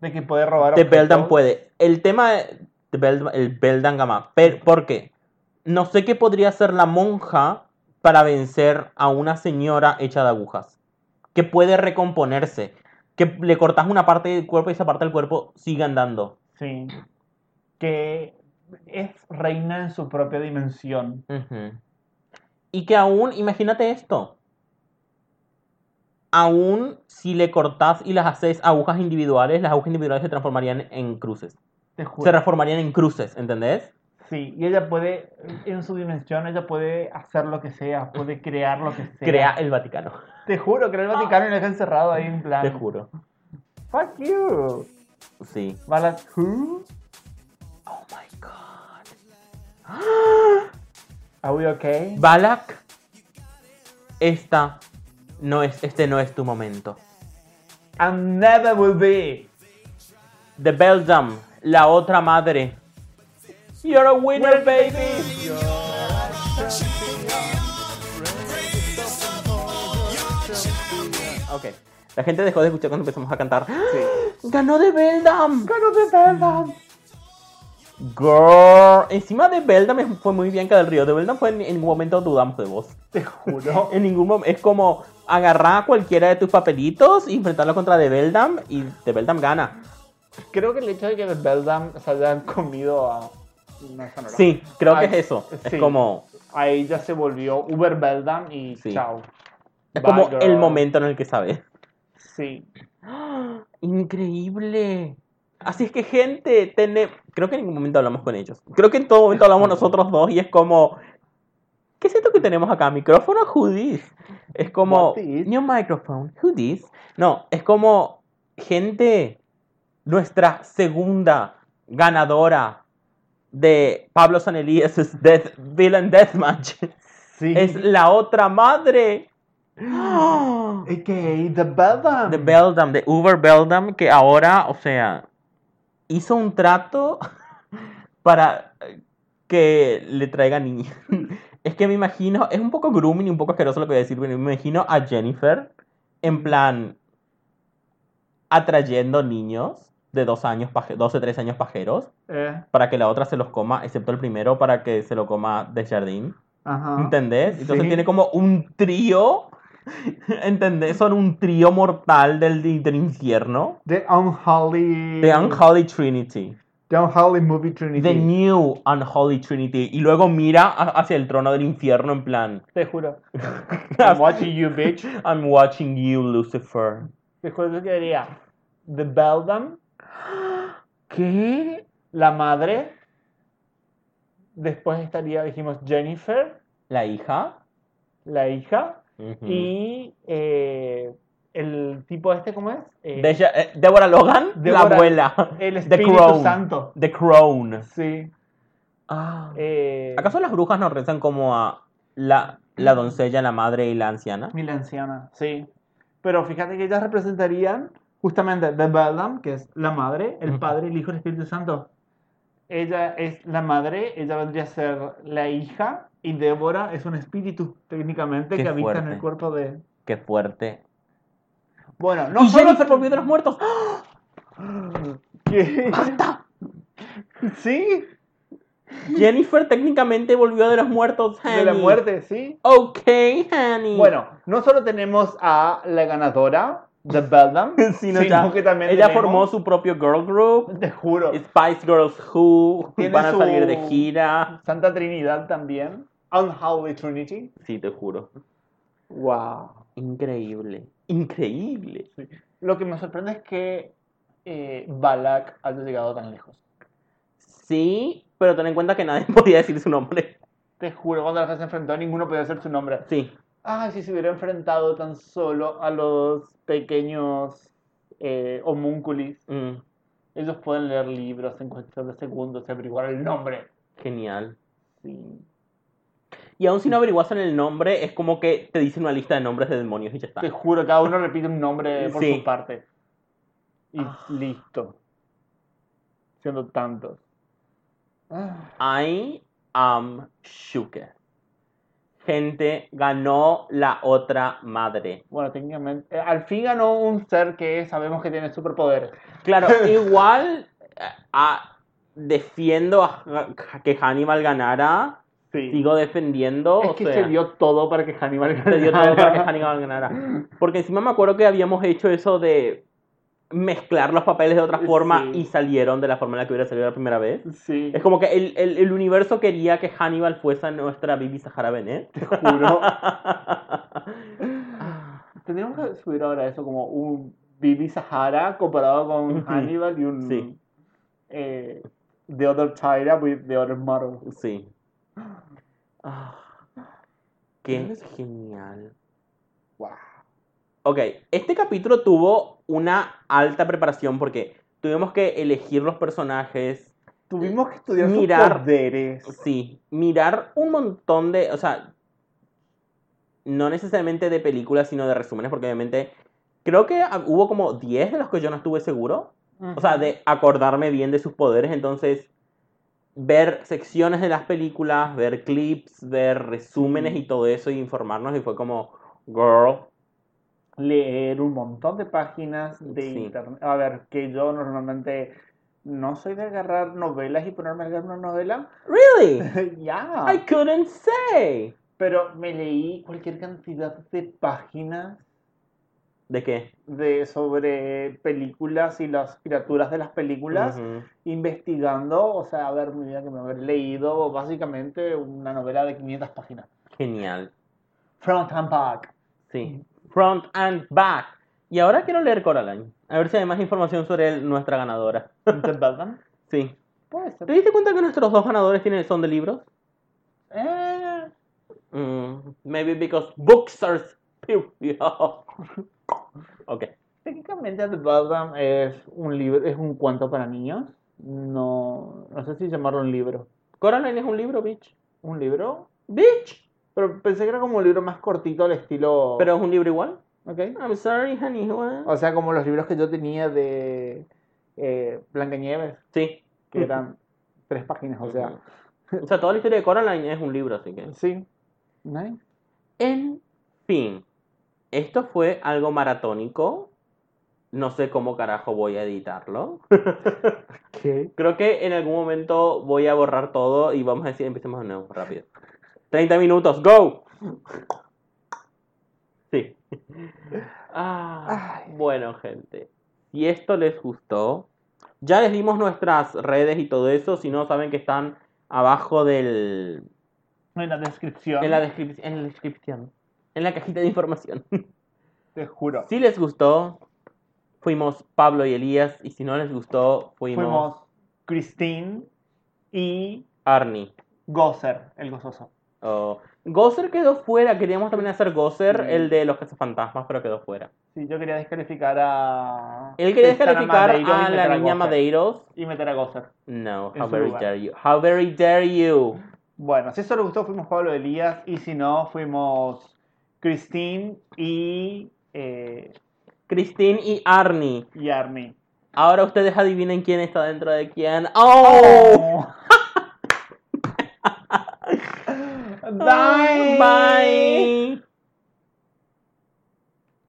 De que puede robar objetos. Beldam puede. El tema de de el Beldam Gama. per- ¿Por qué? No sé qué podría hacer la monja para vencer a una señora hecha de agujas. Que puede recomponerse. Que le cortas una parte del cuerpo y esa parte del cuerpo sigue andando. Sí. Que es reina en su propia dimensión. Y que aún, imagínate esto. Aún si le cortás y las haces agujas individuales, las agujas individuales se transformarían en cruces. Te juro. Se transformarían en cruces, ¿entendés? Sí, y ella puede, en su dimensión, ella puede hacer lo que sea, puede crear lo que sea. Crea el Vaticano. Te juro, crea el Vaticano y lo deja encerrado ahí en plan. Te juro. Fuck you. Sí. Balak, who? Oh my god. [gasps] Are we okay? Balak, esta no es, este no es tu momento. And never will be. The Beldam, la otra madre. You're a winner, baby. Ok. La gente dejó de escuchar cuando empezamos a cantar. Sí. [gasps] ¡Ganó de Beldam! Ganó de Beldam. Girl. Encima de Beldam es- fue muy bien que del río. De Beldam fue en, en ningún momento dudamos de vos. Te juro. [laughs] En ningún momento. Es como agarrar cualquiera de tus papelitos y enfrentarlo contra The Beldam y The Beldam gana. Creo que el hecho de que de Beldam se hayan comido a. Era. Sí, creo que es eso. sí. Es como, Ahí ya se volvió Uber Beldam y Sí. chao. es Bye, como girl. el momento en el que sabes. Sí. [gasps] Increíble. Así es que, gente, tene- creo que en ningún momento hablamos con ellos. Creo que en todo momento hablamos nosotros dos y es como, ¿qué es esto que tenemos acá? ¿Micrófono? Who this? Es como, new microphone, who this? No, es como, gente, nuestra segunda ganadora de Pablo San Elías' Death, Villain Deathmatch Sí. es la otra madre. [gasps] AKA The Beldam. de Beldam, de Uber Beldam, que ahora, o sea, hizo un trato [laughs] para que le traiga niños. [laughs] Es que me imagino, es un poco grooming y un poco asqueroso lo que voy a decir, pero me imagino a Jennifer en plan atrayendo niños de dos años, paje- 12, 13 años pajeros, Eh, para que la otra se los coma, excepto el primero, para que se lo coma Desjardins. ajá. ¿Entendés? Entonces Sí. tiene como un trío. [laughs] ¿Entendés? Son un trío mortal del, del infierno. The Unholy. The Unholy Trinity. The Unholy Movie Trinity. The New Unholy Trinity. Y luego mira hacia el trono del infierno en plan. Te juro. [laughs] I'm watching you, bitch. I'm watching you, Lucifer. Te juro que diría The Beldam, [gasps] ¿Qué? la madre. Después estaría, dijimos, Jennifer, ¿La hija? la hija. Y eh, el tipo este, ¿cómo es? Eh, eh, Deborah Logan, la abuela. el The Espíritu Crown. Santo. The Crown. Sí. Ah. ¿Acaso las brujas nos rezan como a la, la doncella, la madre y la anciana? Y la anciana, sí. Pero fíjate que ellas representarían justamente The Beldam, que es la madre, el padre, el hijo y el Espíritu Santo. Ella es la madre, ella vendría a ser la hija, y Débora es un espíritu, técnicamente, Qué que habita en el cuerpo de... Qué fuerte. Bueno, no y solo... Jennifer volvió de los muertos. ¿Qué? ¡Basta! Sí, Jennifer técnicamente volvió de los muertos, de la muerte, sí. Ok, honey. Bueno, no solo tenemos a la ganadora, The Beldam, Sino [laughs] sino ya- que también ella tenemos- formó su propio girl group. Te juro. Spice Girls Who Tiene van a su- salir de gira. Santa Trinidad también. Unholy Trinity. Sí, te juro. Wow. Increíble. Increíble. Lo que me sorprende es que eh, Balak haya llegado tan lejos. Sí, pero ten en cuenta que nadie [laughs] podía decir su nombre. Te juro, cuando las se enfrentó, ninguno podía hacer su nombre. Sí. Ah, si se hubiera enfrentado tan solo a los pequeños eh, homúnculis. Mm, Ellos pueden leer libros en cuestión de segundos y averiguar el nombre. genial. Sí. Y aún si no averiguasen el nombre, es como que te dicen una lista de nombres de demonios y ya está. Te juro, cada uno repite un nombre por Sí. su parte. Y Ah. listo. Siendo tantos. Ah. I am shook. Gente, ganó la otra madre. Bueno, técnicamente. eh, al fin ganó un ser que sabemos que tiene superpoderes. Claro, [laughs] igual eh, ah, defiendo a, a que Hannibal ganara. Sí. Sigo defendiendo. es o que sea, se dio todo para que Hannibal ganara. se dio todo para que Hannibal ganara. Porque encima me acuerdo que habíamos hecho eso de mezclar los papeles de otra forma Sí. y salieron de la forma en la que hubiera salido la primera vez. Sí, Es como que el, el- el universo quería que Hannibal fuese nuestra Bibi Sahara Benet. te juro. [laughs] Tendríamos que subir ahora eso como un Bibi Sahara comparado con. Hannibal y un. Sí. eh, the Other Tyra with the Other Model. Sí. Ah, qué genial. Wow. Ok, este capítulo tuvo una alta preparación porque tuvimos que elegir los personajes, Tuvimos que estudiar Mirar. sus poderes. sí, mirar un montón de, o sea, no necesariamente de películas, sino de resúmenes, porque obviamente creo que hubo como 10 de los que yo no estuve seguro, o sea, de acordarme bien de sus poderes, entonces ver secciones de las películas, ver clips, ver resúmenes y todo eso y informarnos y fue como, girl, leer un montón de páginas de Sí. internet. A ver, que yo normalmente no soy de agarrar novelas y ponerme a leer una novela. really? [laughs] ya. I couldn't say. Pero me leí cualquier cantidad de páginas ¿De qué? de sobre películas y las criaturas de las películas, investigando, o sea, a ver, mi vida que me haber leído básicamente una novela de 500 páginas. Genial. Front and back. Sí. Front and back. Y ahora quiero leer Coraline. A ver si hay más información sobre nuestra ganadora. ¿Te Batman? [laughs] Sí. Puede ¿Te diste cuenta que nuestros dos ganadores tienen, son de libros? Eh, Mm, maybe because books are superior. [laughs] ok. Técnicamente The Batman es un libro, es un cuento para niños. No, no sé si llamarlo un libro. Coraline es un libro, bitch. ¿Un libro? Bitch. Pero pensé que era como un libro más cortito al estilo. Pero es un libro igual. Ok. I'm sorry, honey. what? O sea, como los libros que yo tenía de eh, Blancanieves, Sí. que eran tres páginas, o sea. O sea, toda la historia de Coraline es un libro, así que. Sí. Nice. En fin, esto fue algo maratónico. No sé cómo carajo voy a editarlo. [laughs] ¿Qué? Creo que en algún momento voy a borrar todo y vamos a decir, empecemos de nuevo, rápido. 30 minutos, go. Sí. Ah, bueno, gente. Si esto les gustó, Ya les dimos nuestras redes y todo eso. Si no, saben que están abajo del. En la descripción. En la, descrip- en la descripción. En la cajita de información. [laughs] Te juro. Si les gustó, fuimos Pablo y Elías. Y si no les gustó, fuimos, Fuimos Christine y Arnie. Gozer, el gozoso. Oh, Gozer quedó fuera. Queríamos también hacer Gozer, Sí. el de los cazafantasmas, pero quedó fuera. Sí, yo quería descalificar a. Él quería descalificar a la niña. Madeiros. Y meter a Gozer. No, how very lugar. dare you. How very dare you. Bueno, si eso les gustó, fuimos Pablo Elías. Y si no, fuimos Christine y. Eh, Christine y Arnie. y Arnie. Ahora ustedes adivinen quién está dentro de quién. ¡Oh! Oh. that.